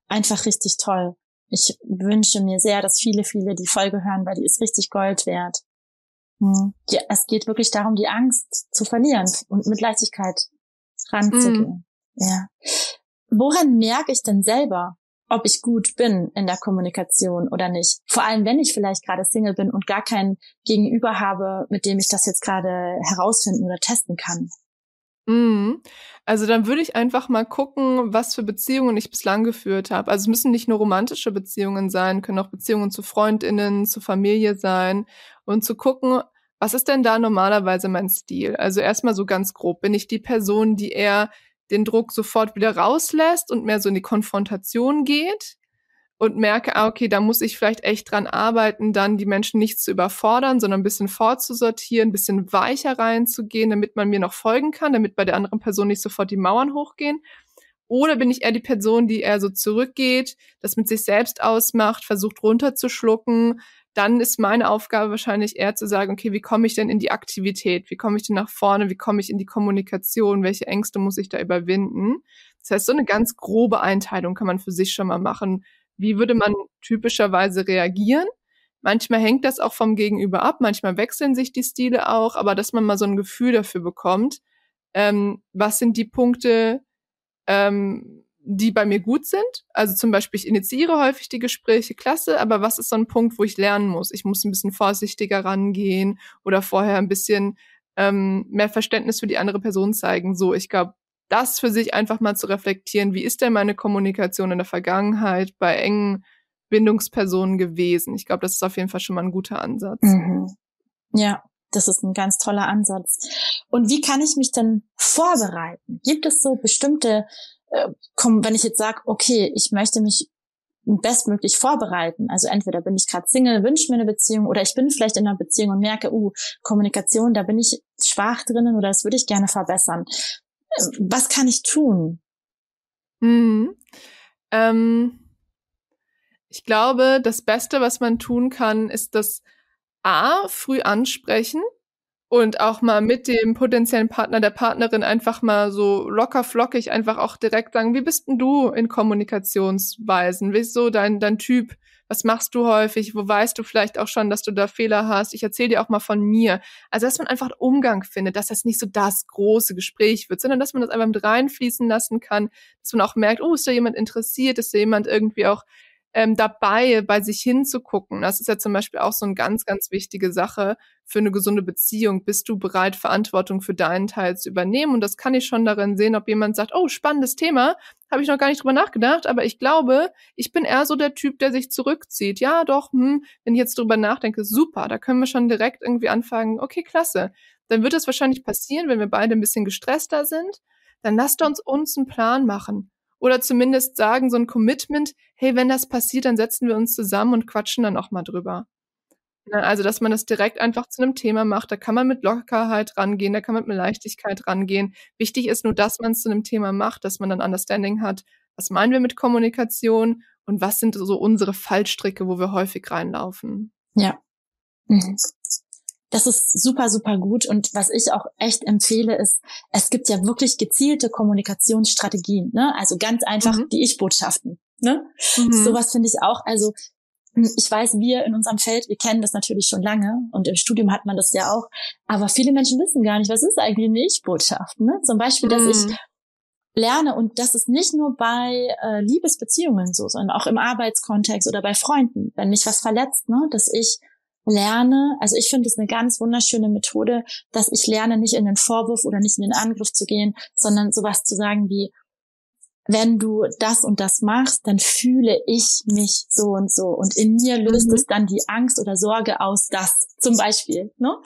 Einfach richtig toll. Ich wünsche mir sehr, dass viele, viele die Folge hören, weil die ist richtig Gold wert. Hm. Ja, es geht wirklich darum, die Angst zu verlieren und mit Leichtigkeit ranzugehen. Mm. Ja. Woran merke ich denn selber, ob ich gut bin in der Kommunikation oder nicht? Vor allem, wenn ich vielleicht gerade Single bin und gar kein Gegenüber habe, mit dem ich das jetzt gerade herausfinden oder testen kann. Mhm. Also dann würde ich einfach mal gucken, was für Beziehungen ich bislang geführt habe. Also es müssen nicht nur romantische Beziehungen sein, können auch Beziehungen zu Freundinnen, zu Familie sein und zu gucken, was ist denn da normalerweise mein Stil? Also erstmal so ganz grob, bin ich die Person, die eher den Druck sofort wieder rauslässt und mehr so in die Konfrontation geht und merke, ah, okay, da muss ich vielleicht echt dran arbeiten, dann die Menschen nicht zu überfordern, sondern ein bisschen vorzusortieren, ein bisschen weicher reinzugehen, damit man mir noch folgen kann, damit bei der anderen Person nicht sofort die Mauern hochgehen. Oder bin ich eher die Person, die eher so zurückgeht, das mit sich selbst ausmacht, versucht runterzuschlucken, dann ist meine Aufgabe wahrscheinlich eher zu sagen, okay, wie komme ich denn in die Aktivität? Wie komme ich denn nach vorne? Wie komme ich in die Kommunikation? Welche Ängste muss ich da überwinden? Das heißt, so eine ganz grobe Einteilung kann man für sich schon mal machen. Wie würde man typischerweise reagieren? Manchmal hängt das auch vom Gegenüber ab, manchmal wechseln sich die Stile auch, aber dass man mal so ein Gefühl dafür bekommt, ähm, was sind die Punkte, ähm, die bei mir gut sind. Also zum Beispiel, ich initiiere häufig die Gespräche, klasse, aber was ist so ein Punkt, wo ich lernen muss? Ich muss ein bisschen vorsichtiger rangehen oder vorher ein bisschen ähm, mehr Verständnis für die andere Person zeigen. So, ich glaube, das für sich einfach mal zu reflektieren, wie ist denn meine Kommunikation in der Vergangenheit bei engen Bindungspersonen gewesen? Ich glaube, das ist auf jeden Fall schon mal ein guter Ansatz. Mhm. Ja, das ist ein ganz toller Ansatz. Und wie kann ich mich denn vorbereiten? Gibt es so bestimmte äh, komm, wenn ich jetzt sage, okay, ich möchte mich bestmöglich vorbereiten. Also entweder bin ich gerade Single, wünsche mir eine Beziehung oder ich bin vielleicht in einer Beziehung und merke, uh, Kommunikation, da bin ich schwach drinnen oder das würde ich gerne verbessern. Äh, was kann ich tun? Hm. Ähm, ich glaube, das Beste, was man tun kann, ist das A, früh ansprechen und auch mal mit dem potenziellen Partner, der Partnerin einfach mal so locker flockig einfach auch direkt sagen, wie bist denn du in Kommunikationsweisen? Wie ist so dein, dein Typ? Was machst du häufig? Wo weißt du vielleicht auch schon, dass du da Fehler hast? Ich erzähle dir auch mal von mir. Also, dass man einfach Umgang findet, dass das nicht so das große Gespräch wird, sondern dass man das einfach mit reinfließen lassen kann, dass man auch merkt, oh, ist da jemand interessiert? Ist da jemand irgendwie auch ähm, dabei, bei sich hinzugucken. Das ist ja zum Beispiel auch so eine ganz, ganz wichtige Sache für eine gesunde Beziehung. Bist du bereit, Verantwortung für deinen Teil zu übernehmen? Und das kann ich schon darin sehen, ob jemand sagt, oh, spannendes Thema, habe ich noch gar nicht drüber nachgedacht, aber ich glaube, ich bin eher so der Typ, der sich zurückzieht. Ja, doch, hm, wenn ich jetzt drüber nachdenke, super, da können wir schon direkt irgendwie anfangen, okay, klasse. Dann wird es wahrscheinlich passieren, wenn wir beide ein bisschen gestresster sind. Dann lasst uns uns einen Plan machen oder zumindest sagen, so ein Commitment, hey, wenn das passiert, dann setzen wir uns zusammen und quatschen dann auch mal drüber. Also, dass man das direkt einfach zu einem Thema macht, da kann man mit Lockerheit rangehen, da kann man mit Leichtigkeit rangehen. Wichtig ist nur, dass man es zu einem Thema macht, dass man dann Understanding hat, was meinen wir mit Kommunikation und was sind so unsere Fallstricke, wo wir häufig reinlaufen. Ja. Mhm. Das ist super, super gut. Und was ich auch echt empfehle, ist, es gibt ja wirklich gezielte Kommunikationsstrategien. Ne? Also ganz einfach mhm. die Ich-Botschaften. Ne? Mhm. Sowas finde ich auch. Also ich weiß, wir in unserem Feld, wir kennen das natürlich schon lange und im Studium hat man das ja auch. Aber viele Menschen wissen gar nicht, was ist eigentlich eine Ich-Botschaft. Ne? Zum Beispiel, dass mhm. ich lerne und das ist nicht nur bei äh, Liebesbeziehungen so, sondern auch im Arbeitskontext oder bei Freunden, wenn mich was verletzt, ne, dass ich lerne, also ich finde es eine ganz wunderschöne Methode, dass ich lerne, nicht in den Vorwurf oder nicht in den Angriff zu gehen, sondern sowas zu sagen wie, wenn du das und das machst, dann fühle ich mich so und so. Und in mir löst mhm. es dann die Angst oder Sorge aus, das zum Beispiel. Ne?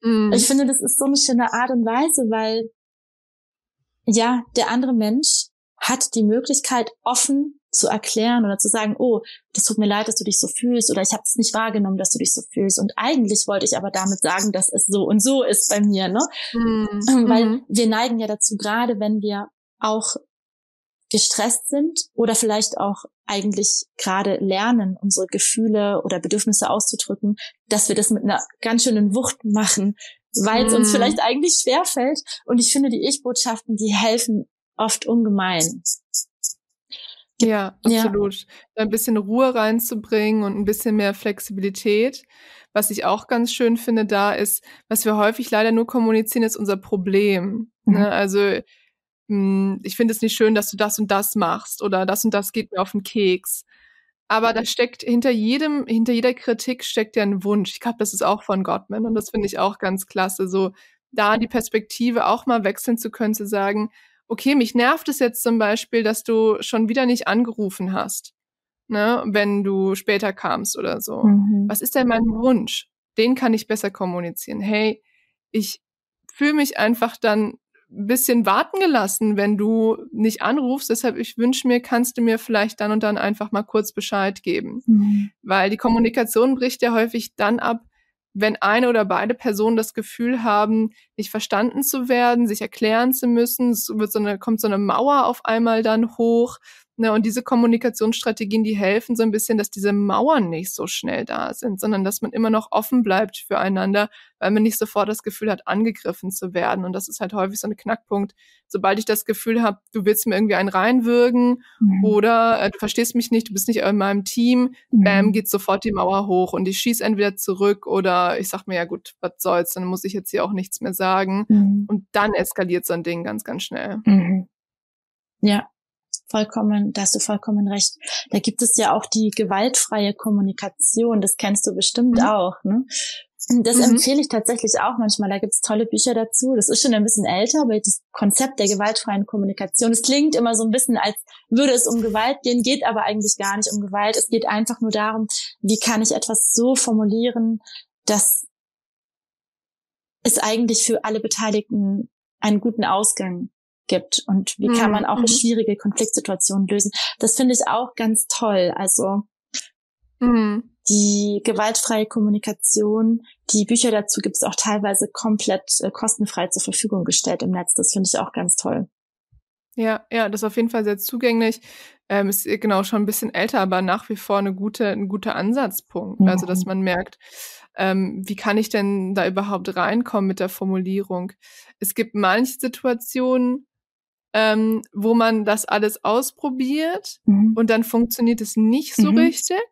Mhm. Ich finde, das ist so eine schöne Art und Weise, weil ja, der andere Mensch hat die Möglichkeit, offen zu erklären oder zu sagen, oh, das tut mir leid, dass du dich so fühlst oder ich habe es nicht wahrgenommen, dass du dich so fühlst. Und eigentlich wollte ich aber damit sagen, dass es so und so ist bei mir, ne? Mhm. Weil mhm. wir neigen ja dazu, gerade wenn wir auch gestresst sind oder vielleicht auch eigentlich gerade lernen, unsere Gefühle oder Bedürfnisse auszudrücken, dass wir das mit einer ganz schönen Wucht machen, weil es mm. uns vielleicht eigentlich schwer fällt. Und ich finde, die Ich-Botschaften, die helfen oft ungemein. Ja, absolut. Ja. Ein bisschen Ruhe reinzubringen und ein bisschen mehr Flexibilität. Was ich auch ganz schön finde da ist, was wir häufig leider nur kommunizieren, ist unser Problem. Ne? Mhm. Ne? Also hm, ich finde es nicht schön, dass du das und das machst oder das und das geht mir auf den Keks. Aber da steckt hinter jedem, hinter jeder Kritik steckt ja ein Wunsch. Ich glaube, das ist auch von Gottman und das finde ich auch ganz klasse, so da die Perspektive auch mal wechseln zu können, zu sagen, okay, mich nervt es jetzt zum Beispiel, dass du schon wieder nicht angerufen hast, ne, wenn du später kamst oder so. Mhm. Was ist denn mein Wunsch? Den kann ich besser kommunizieren. Hey, ich fühle mich einfach dann ein bisschen warten gelassen, wenn du nicht anrufst. Deshalb, ich wünsche mir, kannst du mir vielleicht dann und dann einfach mal kurz Bescheid geben. Mhm. Weil die Kommunikation bricht ja häufig dann ab, wenn eine oder beide Personen das Gefühl haben, nicht verstanden zu werden, sich erklären zu müssen. Es wird so eine, kommt so eine Mauer auf einmal dann hoch Ne, und diese Kommunikationsstrategien, die helfen so ein bisschen, dass diese Mauern nicht so schnell da sind, sondern dass man immer noch offen bleibt füreinander, weil man nicht sofort das Gefühl hat, angegriffen zu werden. Und das ist halt häufig so ein Knackpunkt. Sobald ich das Gefühl habe, du willst mir irgendwie einen reinwürgen mhm. oder äh, du verstehst mich nicht, du bist nicht in meinem Team, mhm. bam, geht sofort die Mauer hoch und ich schieße entweder zurück oder ich sag mir, ja gut, was soll's, dann muss ich jetzt hier auch nichts mehr sagen. Mhm. Und dann eskaliert so ein Ding ganz, ganz schnell. Mhm. Ja, vollkommen, da hast du vollkommen recht. Da gibt es ja auch die gewaltfreie Kommunikation, das kennst du bestimmt mhm. auch, ne? Das mhm. empfehle ich tatsächlich auch manchmal. Da gibt es tolle Bücher dazu. Das ist schon ein bisschen älter, aber das Konzept der gewaltfreien Kommunikation, es klingt immer so ein bisschen, als würde es um Gewalt gehen, geht aber eigentlich gar nicht um Gewalt. Es geht einfach nur darum, wie kann ich etwas so formulieren, dass es eigentlich für alle Beteiligten einen guten Ausgang gibt und wie kann man auch mhm. schwierige Konfliktsituationen lösen. Das finde ich auch ganz toll. Also mhm. die gewaltfreie Kommunikation, die Bücher dazu gibt es auch teilweise komplett äh, kostenfrei zur Verfügung gestellt im Netz. Das finde ich auch ganz toll. Ja, ja, das ist auf jeden Fall sehr zugänglich. Ähm, ist genau schon ein bisschen älter, aber nach wie vor eine gute, ein guter Ansatzpunkt. Mhm. Also, dass man merkt, ähm, wie kann ich denn da überhaupt reinkommen mit der Formulierung? Es gibt manche Situationen, ähm, wo man das alles ausprobiert mhm. und dann funktioniert es nicht so mhm. richtig.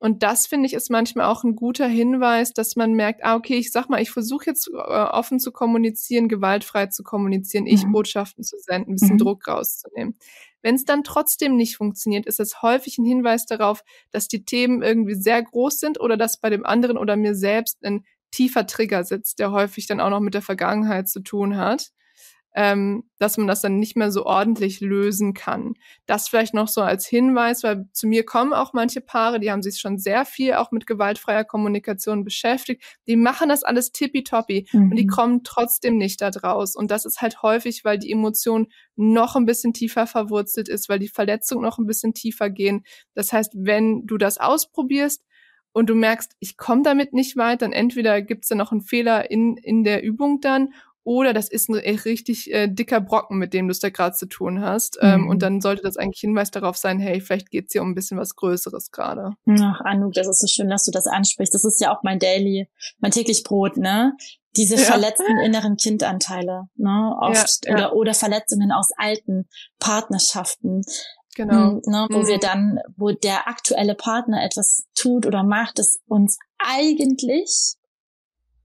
Und das finde ich ist manchmal auch ein guter Hinweis, dass man merkt, ah, okay, ich sag mal, ich versuche jetzt äh, offen zu kommunizieren, gewaltfrei zu kommunizieren, ich mhm. Botschaften zu senden, ein bisschen mhm. Druck rauszunehmen. Wenn es dann trotzdem nicht funktioniert, ist es häufig ein Hinweis darauf, dass die Themen irgendwie sehr groß sind oder dass bei dem anderen oder mir selbst ein tiefer Trigger sitzt, der häufig dann auch noch mit der Vergangenheit zu tun hat ähm, dass man das dann nicht mehr so ordentlich lösen kann. Das vielleicht noch so als Hinweis, weil zu mir kommen auch manche Paare, die haben sich schon sehr viel auch mit gewaltfreier Kommunikation beschäftigt. Die machen das alles tippitoppi mhm. und die mhm. kommen trotzdem nicht da draus. Und das ist halt häufig, weil die Emotion noch ein bisschen tiefer verwurzelt ist, weil die Verletzungen noch ein bisschen tiefer gehen. Das heißt, wenn du das ausprobierst, und du merkst, ich komme damit nicht weit, dann entweder gibt's da noch einen Fehler in, in der Übung dann oder das ist ein richtig äh, dicker Brocken, mit dem du es da gerade zu tun hast. Ähm, und mhm. dann sollte das eigentlich Hinweis darauf sein, hey, vielleicht geht's hier um ein bisschen was Größeres gerade. Ach, Anouk, das ist so schön, dass du das ansprichst. Das ist ja auch mein Daily, mein täglich Brot, ne? Diese ja. verletzten inneren Kindanteile, ne? Oft. Ja, ja. Oder, oder Verletzungen aus alten Partnerschaften. Genau. Mm, ne, wo mhm. wir dann, wo der aktuelle Partner etwas tut oder macht, das uns eigentlich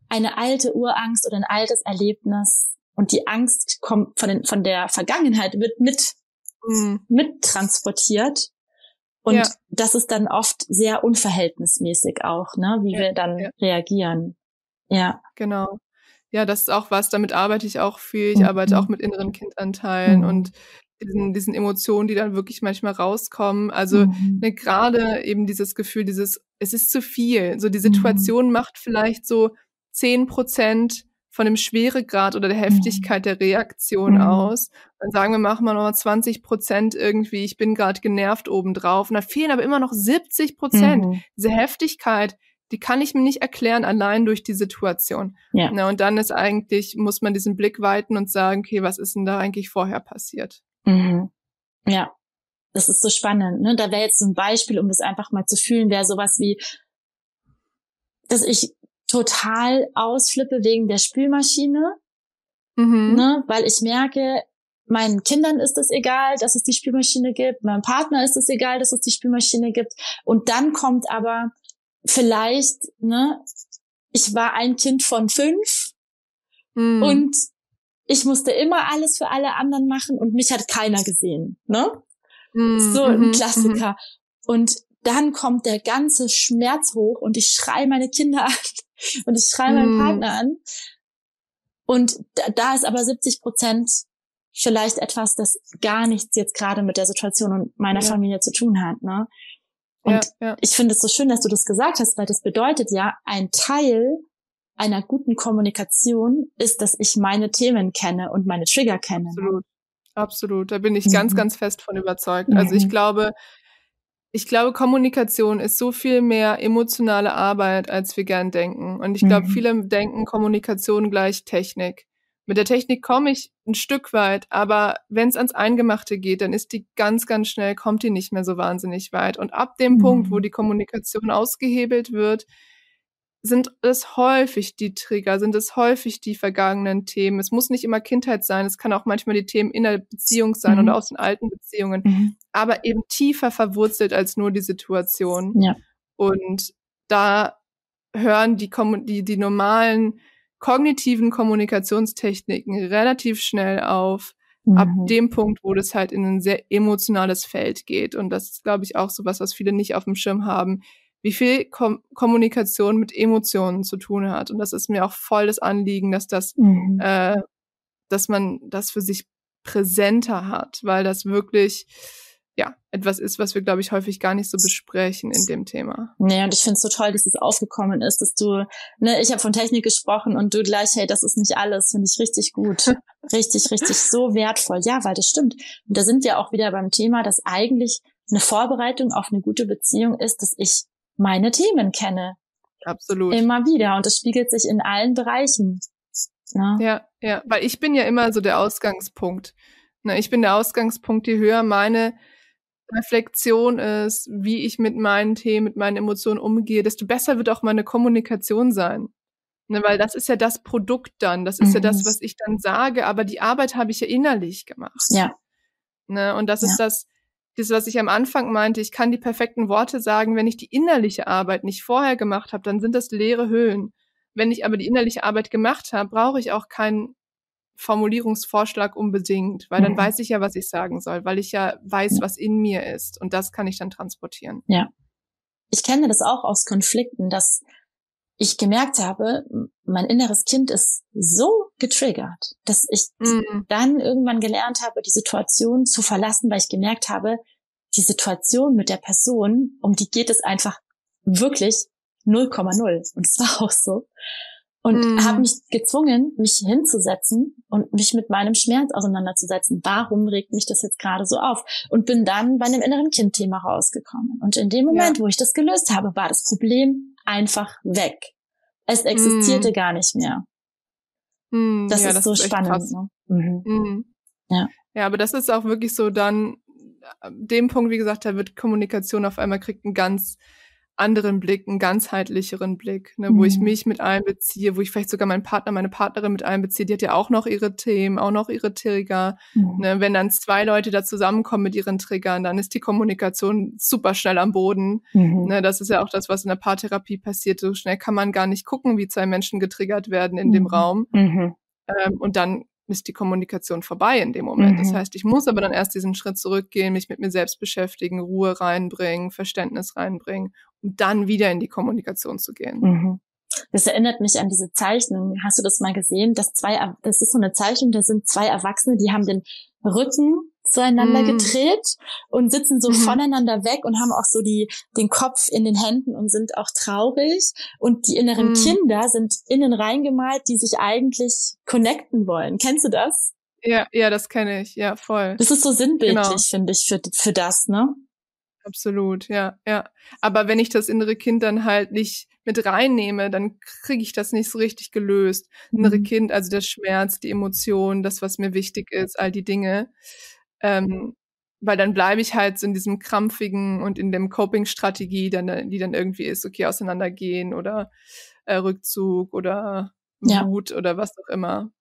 eine alte Urangst oder ein altes Erlebnis und die Angst kommt von, den, von der Vergangenheit wird mit, mhm. mit transportiert. Und ja. das ist dann oft sehr unverhältnismäßig auch, ne, wie ja, wir dann ja. reagieren. Ja. Genau. Ja, das ist auch was, damit arbeite ich auch viel. Ich mhm. arbeite auch mit inneren Kindanteilen mhm. und diesen, diesen Emotionen, die dann wirklich manchmal rauskommen. Also mhm. ne, gerade eben dieses Gefühl, dieses, es ist zu viel. So die mhm. Situation macht vielleicht so zehn Prozent von dem Schweregrad oder der Heftigkeit der Reaktion mhm. aus. Dann sagen wir, machen wir noch 20 Prozent irgendwie, ich bin gerade genervt obendrauf. Und da fehlen aber immer noch 70 Prozent. Mhm. Diese Heftigkeit, die kann ich mir nicht erklären allein durch die Situation. Ja. Na, und dann ist eigentlich, muss man diesen Blick weiten und sagen, okay, was ist denn da eigentlich vorher passiert? Mhm. Ja, das ist so spannend. Ne? Da wäre jetzt so ein Beispiel, um das einfach mal zu fühlen, wäre sowas wie, dass ich total ausflippe wegen der Spülmaschine, mhm. ne, weil ich merke, meinen Kindern ist es egal, dass es die Spülmaschine gibt, meinem Partner ist es egal, dass es die Spülmaschine gibt. Und dann kommt aber vielleicht, ne, ich war ein Kind von fünf mhm. und ich musste immer alles für alle anderen machen und mich hat keiner gesehen, ne? Mhm. So ein mhm. Klassiker. Und dann kommt der ganze Schmerz hoch und ich schreie meine Kinder an und ich schreie meinen mm. Partner an. Und da, da ist aber 70 Prozent vielleicht etwas, das gar nichts jetzt gerade mit der Situation und meiner ja. Familie zu tun hat. Ne? Und ja, ja. ich finde es so schön, dass du das gesagt hast, weil das bedeutet ja, ein Teil einer guten Kommunikation ist, dass ich meine Themen kenne und meine Trigger kenne. Absolut. Absolut. Da bin ich mhm. ganz, ganz fest von überzeugt. Also ich mhm. glaube, ich glaube, Kommunikation ist so viel mehr emotionale Arbeit, als wir gern denken. Und ich glaube, mhm. viele denken Kommunikation gleich Technik. Mit der Technik komme ich ein Stück weit, aber wenn es ans Eingemachte geht, dann ist die ganz, ganz schnell, kommt die nicht mehr so wahnsinnig weit. Und ab dem mhm. Punkt, wo mhm. die Kommunikation ausgehebelt wird, sind es häufig die Trigger, sind es häufig die vergangenen Themen. Es muss nicht immer Kindheit sein, es kann auch manchmal die Themen in der Beziehung sein mhm. oder aus den alten Beziehungen, mhm. aber eben tiefer verwurzelt als nur die Situation. Ja. Und da hören die, die, die normalen kognitiven Kommunikationstechniken relativ schnell auf, mhm. ab dem Punkt, wo das halt in ein sehr emotionales Feld geht. Und das ist, glaube ich, auch so was, was viele nicht auf dem Schirm haben wie viel Kom Kommunikation mit Emotionen zu tun hat. Und das ist mir auch voll das Anliegen, dass das, mhm. äh, dass man das für sich präsenter hat, weil das wirklich ja, etwas ist, was wir, glaube ich, häufig gar nicht so besprechen in dem Thema. Nee, und ich finde es so toll, dass es aufgekommen ist, dass du, ne, ich habe von Technik gesprochen und du gleich, hey, das ist nicht alles, finde ich richtig gut. richtig, richtig so wertvoll. Ja, weil das stimmt. Und da sind wir auch wieder beim Thema, dass eigentlich eine Vorbereitung auf eine gute Beziehung ist, dass ich meine Themen kenne. Absolut. Immer wieder. Und das spiegelt sich in allen Bereichen. Ja, ja, ja. weil ich bin ja immer so der Ausgangspunkt. Ne, ich bin der Ausgangspunkt, je höher meine Reflexion ist, wie ich mit meinen Themen, mit meinen Emotionen umgehe, desto besser wird auch meine Kommunikation sein. Ne, weil das ist ja das Produkt dann, das ist mhm. ja das, mhm. was ich dann sage, aber die Arbeit habe ich ja innerlich gemacht. Ja. Ne, und das ja. ist das, das, was ich am Anfang meinte, ich kann die perfekten Worte sagen, wenn ich die innerliche Arbeit nicht vorher gemacht habe, dann sind das leere Höhlen. Wenn ich aber die innerliche Arbeit gemacht habe, brauche ich auch keinen Formulierungsvorschlag unbedingt, weil dann mhm. weiß ich ja, was ich sagen soll, weil ich ja weiß, was in mir ist und das kann ich dann transportieren. Ja. Ich kenne das auch aus Konflikten, dass ich gemerkt habe, mein inneres Kind ist so getriggert, dass ich mhm. dann irgendwann gelernt habe, die Situation zu verlassen, weil ich gemerkt habe, die Situation mit der Person, um die geht es einfach wirklich 0,0. Und es war auch so. Und mhm. habe mich gezwungen, mich hinzusetzen und mich mit meinem Schmerz auseinanderzusetzen. Warum regt mich das jetzt gerade so auf? Und bin dann bei einem inneren Kindthema rausgekommen. Und in dem Moment, ja. wo ich das gelöst habe, war das Problem einfach weg. Es existierte mm. gar nicht mehr. Mm, das ja, ist das so ist spannend. Ne? Mhm. Mhm. Ja. ja, aber das ist auch wirklich so dann, äh, dem Punkt, wie gesagt, da wird Kommunikation auf einmal kriegt einen ganz anderen Blick, einen ganzheitlicheren Blick, ne, mhm. wo ich mhm. mich mit einbeziehe, wo ich vielleicht sogar meinen Partner, meine Partnerin mit einbeziehe, die hat ja auch noch ihre Themen, auch noch ihre Trigger. Mhm. Ne, wenn dann zwei Leute da zusammenkommen mit ihren Triggern, dann ist die Kommunikation super schnell am Boden. Mhm. Ne, das ist ja auch das, was in der Paartherapie passiert. So schnell kann man gar nicht gucken, wie zwei Menschen getriggert werden in dem mhm. Raum. Mhm. Ähm, und dann ist die Kommunikation vorbei in dem Moment. Mhm. Das heißt, ich muss aber dann erst diesen Schritt zurückgehen, mich mit mir selbst beschäftigen, Ruhe reinbringen, Verständnis reinbringen, um dann wieder in die Kommunikation zu gehen. Mhm. Das erinnert mich an diese Zeichnung. Hast du das mal gesehen? Das zwei, das ist so eine Zeichnung, da sind zwei Erwachsene, die haben den Rücken zueinander mm. gedreht und sitzen so mm. voneinander weg und haben auch so die, den Kopf in den Händen und sind auch traurig. Und die inneren mm. Kinder sind innen reingemalt, die sich eigentlich connecten wollen. Kennst du das? Ja, ja, das kenne ich. Ja, voll. Das ist so sinnbildlich, genau. finde ich, für, für das, ne? Absolut, ja, ja. Aber wenn ich das innere Kind dann halt nicht mit reinnehme, dann kriege ich das nicht so richtig gelöst. Mhm. Innere Kind, also der Schmerz, die Emotionen, das, was mir wichtig ist, all die Dinge. Ähm, weil dann bleibe ich halt so in diesem krampfigen und in dem Coping-Strategie, dann, die dann irgendwie ist, okay, auseinandergehen oder äh, Rückzug oder Wut ja. oder was auch immer.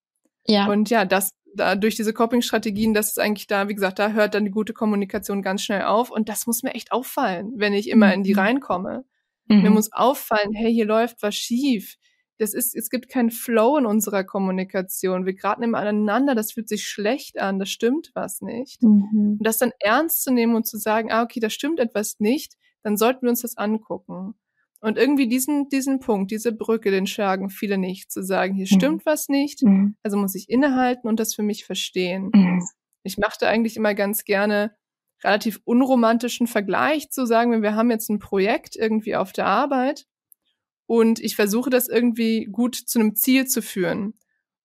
Ja. Und ja, das da durch diese Coping-Strategien, das ist eigentlich da, wie gesagt, da hört dann die gute Kommunikation ganz schnell auf. Und das muss mir echt auffallen, wenn ich immer in die mhm. reinkomme. Mhm. Mir muss auffallen, hey, hier läuft was schief das ist, es gibt keinen Flow in unserer Kommunikation. Wir geraten immer aneinander, das fühlt sich schlecht an, das stimmt was nicht. Mhm. Und das dann ernst zu nehmen und zu sagen, ah, okay, da stimmt etwas nicht, dann sollten wir uns das angucken. Und irgendwie diesen, diesen Punkt, diese Brücke, den schlagen viele nicht, zu sagen, hier mhm. stimmt was nicht, mhm. also muss ich innehalten und das für mich verstehen. Mhm. Ich machte eigentlich immer ganz gerne relativ unromantischen Vergleich zu sagen, wir haben jetzt ein Projekt irgendwie auf der Arbeit und ich versuche das irgendwie gut zu einem Ziel zu führen.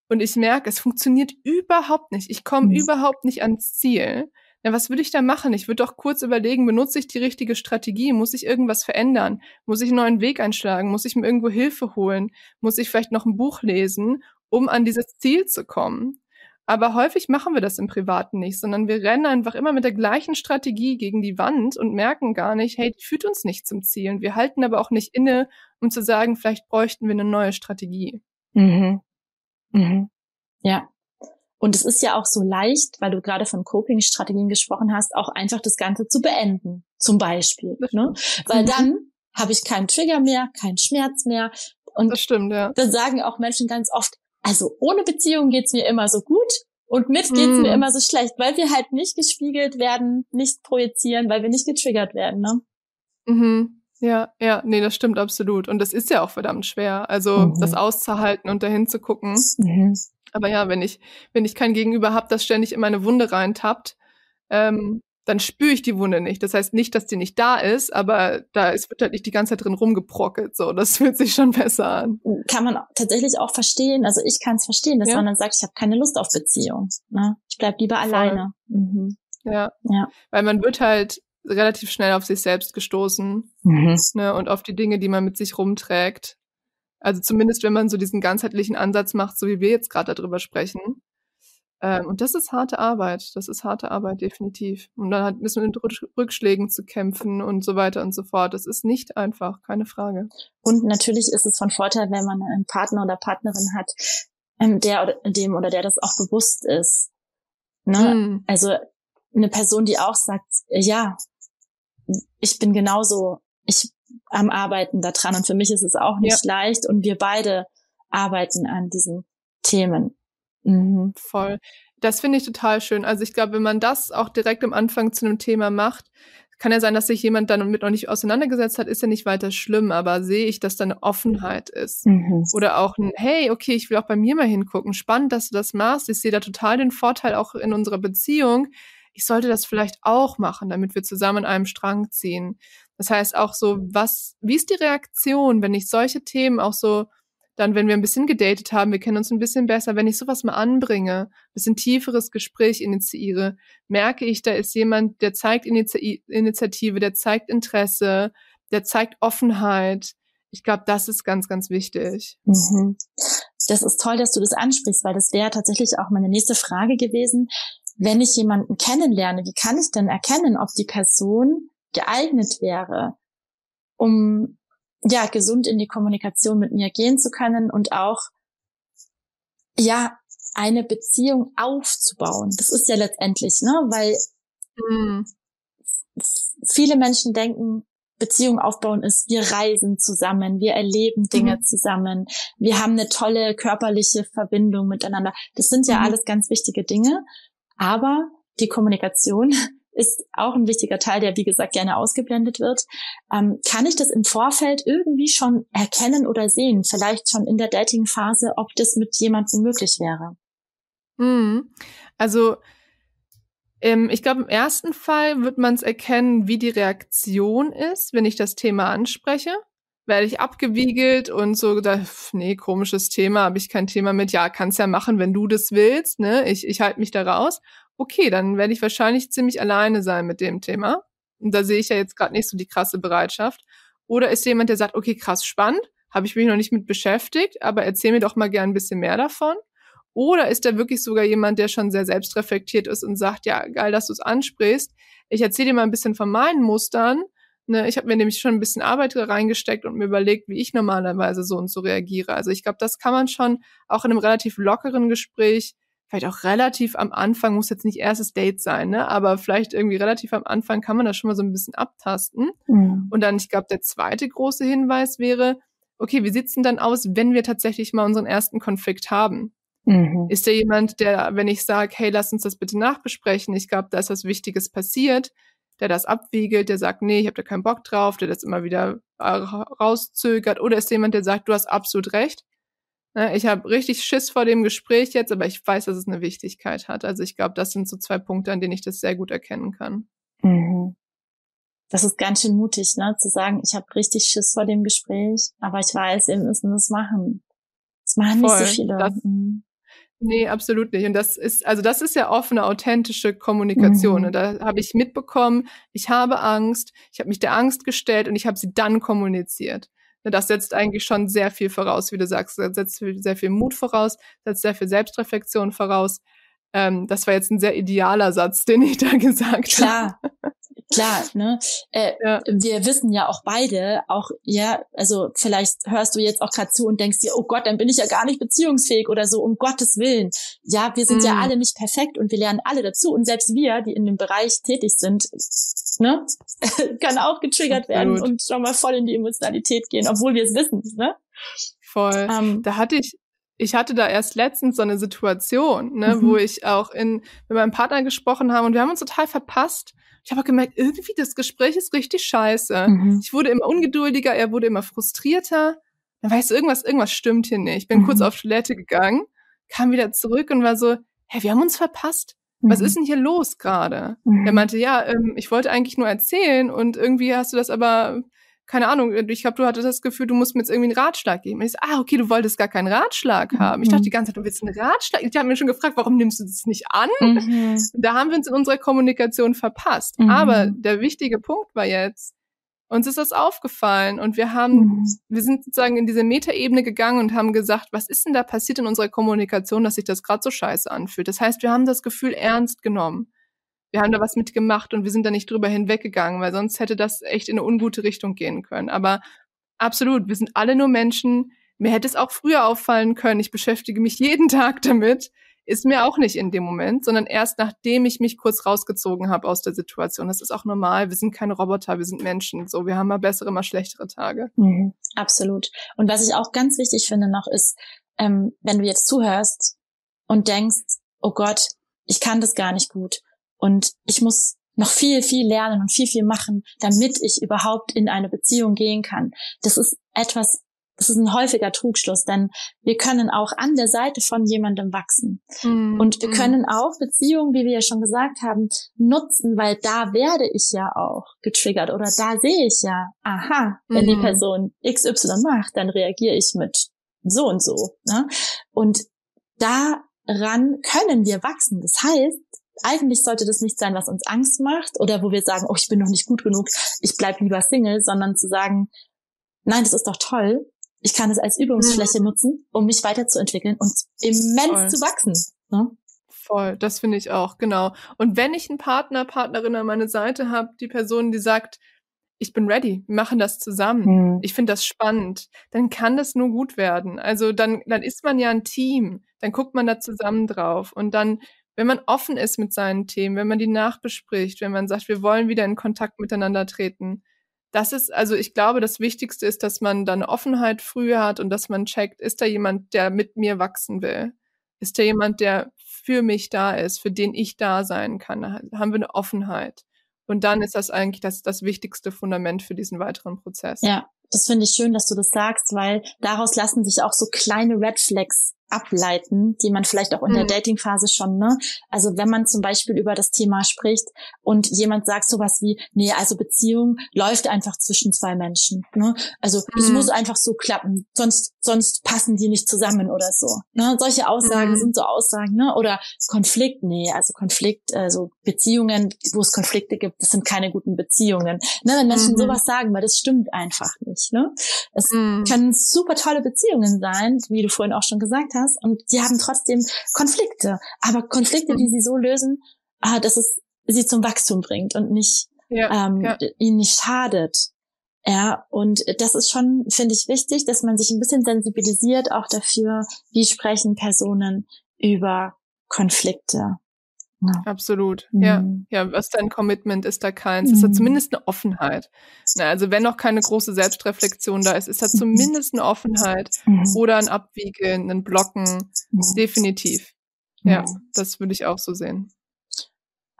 Und ich merke, es funktioniert überhaupt nicht. Ich komme mhm. überhaupt nicht ans Ziel. Na, was würde ich da machen? Ich würde doch kurz überlegen, benutze ich die richtige Strategie? Muss ich irgendwas verändern? Muss ich einen neuen Weg einschlagen? Muss ich mir irgendwo Hilfe holen? Muss ich vielleicht noch ein Buch lesen, um an dieses Ziel zu kommen? Aber häufig machen wir das im Privaten nicht, sondern wir rennen einfach immer mit der gleichen Strategie gegen die Wand und merken gar nicht, hey, die führt uns nicht zum Ziel. Und wir halten aber auch nicht inne, um zu sagen, vielleicht bräuchten wir eine neue Strategie. Mhm. Mhm. Ja. Und es ist ja auch so leicht, weil du gerade von Coping-Strategien gesprochen hast, auch einfach das Ganze zu beenden, zum Beispiel. Ne? Weil mhm. dann habe ich keinen Trigger mehr, keinen Schmerz mehr. Und das stimmt, ja. Das sagen auch Menschen ganz oft, also ohne Beziehung geht's mir immer so gut und mit geht's mm. mir immer so schlecht, weil wir halt nicht gespiegelt werden, nicht projizieren, weil wir nicht getriggert werden, ne? Mhm. Ja, ja, nee, das stimmt absolut. Und das ist ja auch verdammt schwer. Also mhm. das auszuhalten und dahin zu gucken. Mhm. Aber ja, wenn ich, wenn ich kein Gegenüber habe, das ständig in meine Wunde reintappt, ähm, dann spüre ich die Wunde nicht. Das heißt nicht, dass die nicht da ist, aber da ist, wird halt nicht die ganze Zeit drin rumgeprockelt. So, das fühlt sich schon besser an. Kann man tatsächlich auch verstehen. Also ich kann es verstehen, dass ja. man dann sagt, ich habe keine Lust auf Beziehung. Ne? Ich bleib lieber Voll. alleine. Mhm. Ja. ja. Weil man wird halt relativ schnell auf sich selbst gestoßen mhm. ne, und auf die Dinge, die man mit sich rumträgt. Also zumindest, wenn man so diesen ganzheitlichen Ansatz macht, so wie wir jetzt gerade darüber sprechen, ähm, und das ist harte Arbeit. Das ist harte Arbeit, definitiv. Und dann hat, müssen wir mit Rückschlägen zu kämpfen und so weiter und so fort. Das ist nicht einfach, keine Frage. Und natürlich ist es von Vorteil, wenn man einen Partner oder Partnerin hat, ähm, der oder dem oder der das auch bewusst ist. Ne? Mhm. Also eine Person, die auch sagt, ja, ich bin genauso, ich am Arbeiten daran und für mich ist es auch nicht ja. leicht und wir beide arbeiten an diesen Themen. Mhm. Voll. Das finde ich total schön. Also ich glaube, wenn man das auch direkt am Anfang zu einem Thema macht, kann ja sein, dass sich jemand dann mit noch nicht auseinandergesetzt hat, ist ja nicht weiter schlimm, aber sehe ich, dass da eine Offenheit ist. Mhm. Oder auch ein, hey, okay, ich will auch bei mir mal hingucken. Spannend, dass du das machst. Ich sehe da total den Vorteil auch in unserer Beziehung. Ich sollte das vielleicht auch machen, damit wir zusammen an einem Strang ziehen. Das heißt auch so, was, wie ist die Reaktion, wenn ich solche Themen auch so dann, wenn wir ein bisschen gedatet haben, wir kennen uns ein bisschen besser, wenn ich sowas mal anbringe, ein bisschen tieferes Gespräch initiiere, merke ich, da ist jemand, der zeigt Initiative, der zeigt Interesse, der zeigt Offenheit. Ich glaube, das ist ganz, ganz wichtig. Mhm. Das ist toll, dass du das ansprichst, weil das wäre tatsächlich auch meine nächste Frage gewesen. Wenn ich jemanden kennenlerne, wie kann ich denn erkennen, ob die Person geeignet wäre, um ja gesund in die Kommunikation mit mir gehen zu können und auch ja eine Beziehung aufzubauen. Das ist ja letztendlich, ne, weil mhm. viele Menschen denken, Beziehung aufbauen ist, wir reisen zusammen, wir erleben Dinge mhm. zusammen, wir haben eine tolle körperliche Verbindung miteinander. Das sind ja mhm. alles ganz wichtige Dinge, aber die Kommunikation ist auch ein wichtiger Teil, der wie gesagt gerne ausgeblendet wird. Ähm, kann ich das im Vorfeld irgendwie schon erkennen oder sehen? Vielleicht schon in der Dating-Phase, ob das mit jemandem möglich wäre? Mhm. Also ähm, ich glaube, im ersten Fall wird man es erkennen, wie die Reaktion ist, wenn ich das Thema anspreche. Werde ich abgewiegelt und so gedacht, nee, komisches Thema, habe ich kein Thema mit. Ja, kannst ja machen, wenn du das willst. Ne? Ich, ich halte mich da raus. Okay, dann werde ich wahrscheinlich ziemlich alleine sein mit dem Thema. Und da sehe ich ja jetzt gerade nicht so die krasse Bereitschaft. Oder ist jemand, der sagt, okay, krass spannend, habe ich mich noch nicht mit beschäftigt, aber erzähl mir doch mal gern ein bisschen mehr davon. Oder ist er wirklich sogar jemand, der schon sehr selbstreflektiert ist und sagt, ja, geil, dass du es ansprichst. Ich erzähle dir mal ein bisschen von meinen Mustern. Ne, ich habe mir nämlich schon ein bisschen Arbeit reingesteckt und mir überlegt, wie ich normalerweise so und so reagiere. Also ich glaube, das kann man schon auch in einem relativ lockeren Gespräch, vielleicht auch relativ am Anfang, muss jetzt nicht erstes Date sein, ne? aber vielleicht irgendwie relativ am Anfang kann man das schon mal so ein bisschen abtasten. Mhm. Und dann, ich glaube, der zweite große Hinweis wäre, okay, wie sieht's denn dann aus, wenn wir tatsächlich mal unseren ersten Konflikt haben? Mhm. Ist er jemand, der, wenn ich sage, hey, lass uns das bitte nachbesprechen, ich glaube, da ist was Wichtiges passiert, der das abwiegelt, der sagt, nee, ich habe da keinen Bock drauf, der das immer wieder äh, rauszögert, oder ist jemand, der sagt, du hast absolut recht. Ne, ich habe richtig Schiss vor dem Gespräch jetzt, aber ich weiß, dass es eine Wichtigkeit hat. Also ich glaube, das sind so zwei Punkte, an denen ich das sehr gut erkennen kann. Mhm. Das ist ganz schön mutig, ne, zu sagen, ich habe richtig Schiss vor dem Gespräch, aber ich weiß, wir müssen das machen. Das machen Voll. nicht so viele. Das, mhm. Nee, absolut nicht. Und das ist, also das ist ja offene, authentische Kommunikation. Mhm. Und da habe ich mitbekommen, ich habe Angst, ich habe mich der Angst gestellt und ich habe sie dann kommuniziert. Das setzt eigentlich schon sehr viel voraus, wie du sagst, das setzt sehr viel Mut voraus, setzt sehr viel Selbstreflexion voraus. Ähm, das war jetzt ein sehr idealer Satz, den ich da gesagt Klar. habe. Klar, ne? Äh, ja. Wir wissen ja auch beide, auch ja, also vielleicht hörst du jetzt auch gerade zu und denkst dir, oh Gott, dann bin ich ja gar nicht beziehungsfähig oder so, um Gottes Willen. Ja, wir sind mhm. ja alle nicht perfekt und wir lernen alle dazu und selbst wir, die in dem Bereich tätig sind, ne, können auch getriggert werden und schon mal voll in die Emotionalität gehen, obwohl wir es wissen, ne? Voll. Ähm, da hatte ich ich hatte da erst letztens so eine Situation, ne, mhm. wo ich auch in, mit meinem Partner gesprochen habe und wir haben uns total verpasst. Ich habe gemerkt, irgendwie das Gespräch ist richtig scheiße. Mhm. Ich wurde immer ungeduldiger, er wurde immer frustrierter. Dann weißt du, irgendwas, irgendwas stimmt hier nicht. Ich bin mhm. kurz auf Toilette gegangen, kam wieder zurück und war so, hä, wir haben uns verpasst. Was mhm. ist denn hier los gerade? Mhm. Er meinte, ja, ähm, ich wollte eigentlich nur erzählen und irgendwie hast du das aber keine Ahnung, ich glaube, du hattest das Gefühl, du musst mir jetzt irgendwie einen Ratschlag geben. Und ich so, ah, okay, du wolltest gar keinen Ratschlag haben. Ich dachte mhm. die ganze Zeit, du willst einen Ratschlag. Ich habe mir schon gefragt, warum nimmst du das nicht an? Mhm. Da haben wir uns in unserer Kommunikation verpasst. Mhm. Aber der wichtige Punkt war jetzt, uns ist das aufgefallen und wir haben, mhm. wir sind sozusagen in diese Metaebene gegangen und haben gesagt, was ist denn da passiert in unserer Kommunikation, dass sich das gerade so scheiße anfühlt? Das heißt, wir haben das Gefühl ernst genommen wir haben da was mitgemacht und wir sind da nicht drüber hinweggegangen, weil sonst hätte das echt in eine ungute Richtung gehen können. Aber absolut, wir sind alle nur Menschen. Mir hätte es auch früher auffallen können. Ich beschäftige mich jeden Tag damit. Ist mir auch nicht in dem Moment, sondern erst nachdem ich mich kurz rausgezogen habe aus der Situation. Das ist auch normal. Wir sind keine Roboter, wir sind Menschen. So, wir haben mal bessere, mal schlechtere Tage. Mhm, absolut. Und was ich auch ganz wichtig finde noch ist, ähm, wenn du jetzt zuhörst und denkst, oh Gott, ich kann das gar nicht gut und ich muss noch viel, viel lernen und viel, viel machen, damit ich überhaupt in eine Beziehung gehen kann. Das ist etwas, das ist ein häufiger Trugschluss, denn wir können auch an der Seite von jemandem wachsen. Mm, und wir mm. können auch Beziehungen, wie wir ja schon gesagt haben, nutzen, weil da werde ich ja auch getriggert oder da sehe ich ja, aha, wenn mm. die Person XY macht, dann reagiere ich mit so und so. Ne? Und daran können wir wachsen. Das heißt, eigentlich sollte das nicht sein, was uns Angst macht oder wo wir sagen, oh, ich bin noch nicht gut genug, ich bleib lieber Single, sondern zu sagen, nein, das ist doch toll. Ich kann es als Übungsfläche mhm. nutzen, um mich weiterzuentwickeln und immens Voll. zu wachsen. Ne? Voll, das finde ich auch, genau. Und wenn ich einen Partner, Partnerin an meiner Seite habe, die Person, die sagt, ich bin ready, wir machen das zusammen. Mhm. Ich finde das spannend. Dann kann das nur gut werden. Also dann, dann ist man ja ein Team. Dann guckt man da zusammen drauf. Und dann, wenn man offen ist mit seinen Themen, wenn man die nachbespricht, wenn man sagt, wir wollen wieder in Kontakt miteinander treten, das ist, also ich glaube, das Wichtigste ist, dass man da eine Offenheit früher hat und dass man checkt, ist da jemand, der mit mir wachsen will? Ist da jemand, der für mich da ist, für den ich da sein kann? Haben wir eine Offenheit. Und dann ist das eigentlich das, das wichtigste Fundament für diesen weiteren Prozess. Ja, das finde ich schön, dass du das sagst, weil daraus lassen sich auch so kleine Red Flags ableiten, die man vielleicht auch in der mhm. Datingphase schon, ne? Also wenn man zum Beispiel über das Thema spricht und jemand sagt sowas wie, nee, also Beziehung läuft einfach zwischen zwei Menschen, ne? Also es mhm. muss einfach so klappen, sonst, sonst passen die nicht zusammen oder so, ne? Solche Aussagen mhm. sind so Aussagen, ne? Oder Konflikt, nee, also Konflikt, also Beziehungen, wo es Konflikte gibt, das sind keine guten Beziehungen, ne? Wenn Menschen mhm. sowas sagen, weil das stimmt einfach nicht, ne? Es mhm. können super tolle Beziehungen sein, wie du vorhin auch schon gesagt hast, hast und sie haben trotzdem Konflikte, aber Konflikte, die sie so lösen, ah, dass es sie zum Wachstum bringt und nicht ja, ähm, ja. ihnen nicht schadet. Ja, und das ist schon, finde ich, wichtig, dass man sich ein bisschen sensibilisiert auch dafür, wie sprechen Personen über Konflikte. Ja. Absolut. Mhm. Ja. Ja, was dein Commitment ist da keins. Mhm. Ist da zumindest eine Offenheit. Na, also wenn noch keine große Selbstreflexion da ist, ist da mhm. zumindest eine Offenheit mhm. oder ein Abwiegeln, ein Blocken. Mhm. Definitiv. Ja, das würde ich auch so sehen.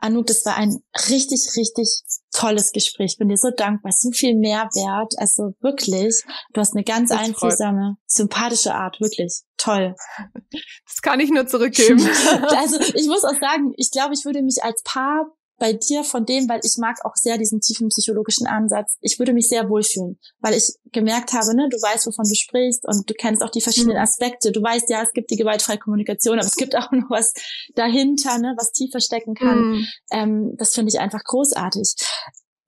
Anouk, das war ein richtig, richtig tolles Gespräch. Bin dir so dankbar. So viel Mehrwert. Also wirklich. Du hast eine ganz das einfühlsame, sympathische Art. Wirklich. Toll. Das kann ich nur zurückgeben. also ich muss auch sagen, ich glaube, ich würde mich als Paar bei dir von dem, weil ich mag auch sehr diesen tiefen psychologischen Ansatz. Ich würde mich sehr wohlfühlen, weil ich gemerkt habe, ne, du weißt, wovon du sprichst und du kennst auch die verschiedenen mhm. Aspekte. Du weißt ja, es gibt die gewaltfreie Kommunikation, aber es gibt auch noch was dahinter, ne, was tiefer stecken kann. Mhm. Ähm, das finde ich einfach großartig.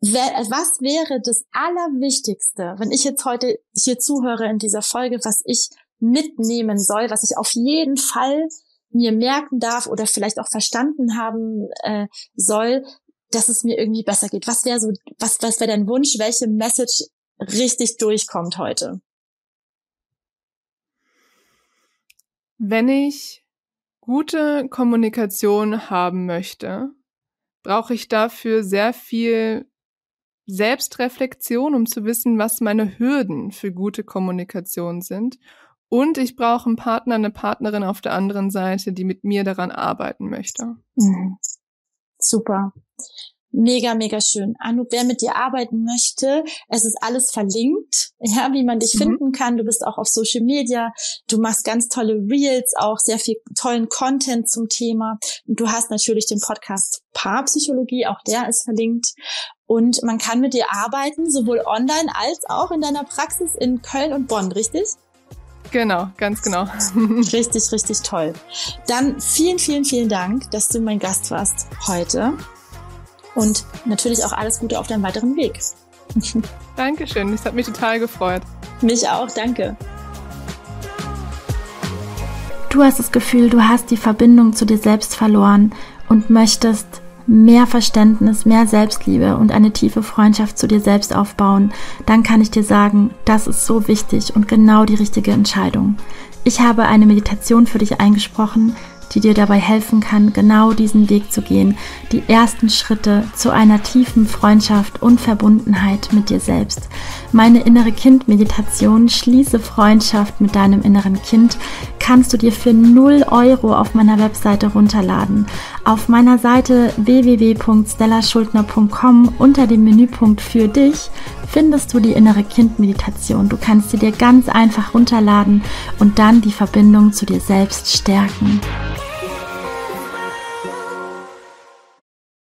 Was wäre das Allerwichtigste, wenn ich jetzt heute hier zuhöre in dieser Folge, was ich mitnehmen soll, was ich auf jeden Fall mir merken darf oder vielleicht auch verstanden haben äh, soll, dass es mir irgendwie besser geht? Was wäre so, was, was wäre dein Wunsch, welche Message richtig durchkommt heute? Wenn ich gute Kommunikation haben möchte, brauche ich dafür sehr viel Selbstreflexion, um zu wissen, was meine Hürden für gute Kommunikation sind und ich brauche einen Partner, eine Partnerin auf der anderen Seite, die mit mir daran arbeiten möchte. Mhm. Super. Mega, mega schön. Anouk, wer mit dir arbeiten möchte, es ist alles verlinkt, ja, wie man dich mhm. finden kann. Du bist auch auf Social Media. Du machst ganz tolle Reels, auch sehr viel tollen Content zum Thema. Und du hast natürlich den Podcast Paarpsychologie, auch der ist verlinkt. Und man kann mit dir arbeiten, sowohl online als auch in deiner Praxis in Köln und Bonn, richtig? Genau, ganz genau. richtig, richtig toll. Dann vielen, vielen, vielen Dank, dass du mein Gast warst heute. Und natürlich auch alles Gute auf deinem weiteren Weg. Dankeschön, das hat mich total gefreut. Mich auch, danke. Du hast das Gefühl, du hast die Verbindung zu dir selbst verloren und möchtest mehr Verständnis, mehr Selbstliebe und eine tiefe Freundschaft zu dir selbst aufbauen, dann kann ich dir sagen, das ist so wichtig und genau die richtige Entscheidung. Ich habe eine Meditation für dich eingesprochen, die dir dabei helfen kann, genau diesen Weg zu gehen, die ersten Schritte zu einer tiefen Freundschaft und Verbundenheit mit dir selbst. Meine innere Kind-Meditation Schließe Freundschaft mit deinem inneren Kind kannst du dir für 0 Euro auf meiner Webseite runterladen. Auf meiner Seite www.stellaschuldner.com unter dem Menüpunkt für dich findest du die innere Kind-Meditation. Du kannst sie dir ganz einfach runterladen und dann die Verbindung zu dir selbst stärken.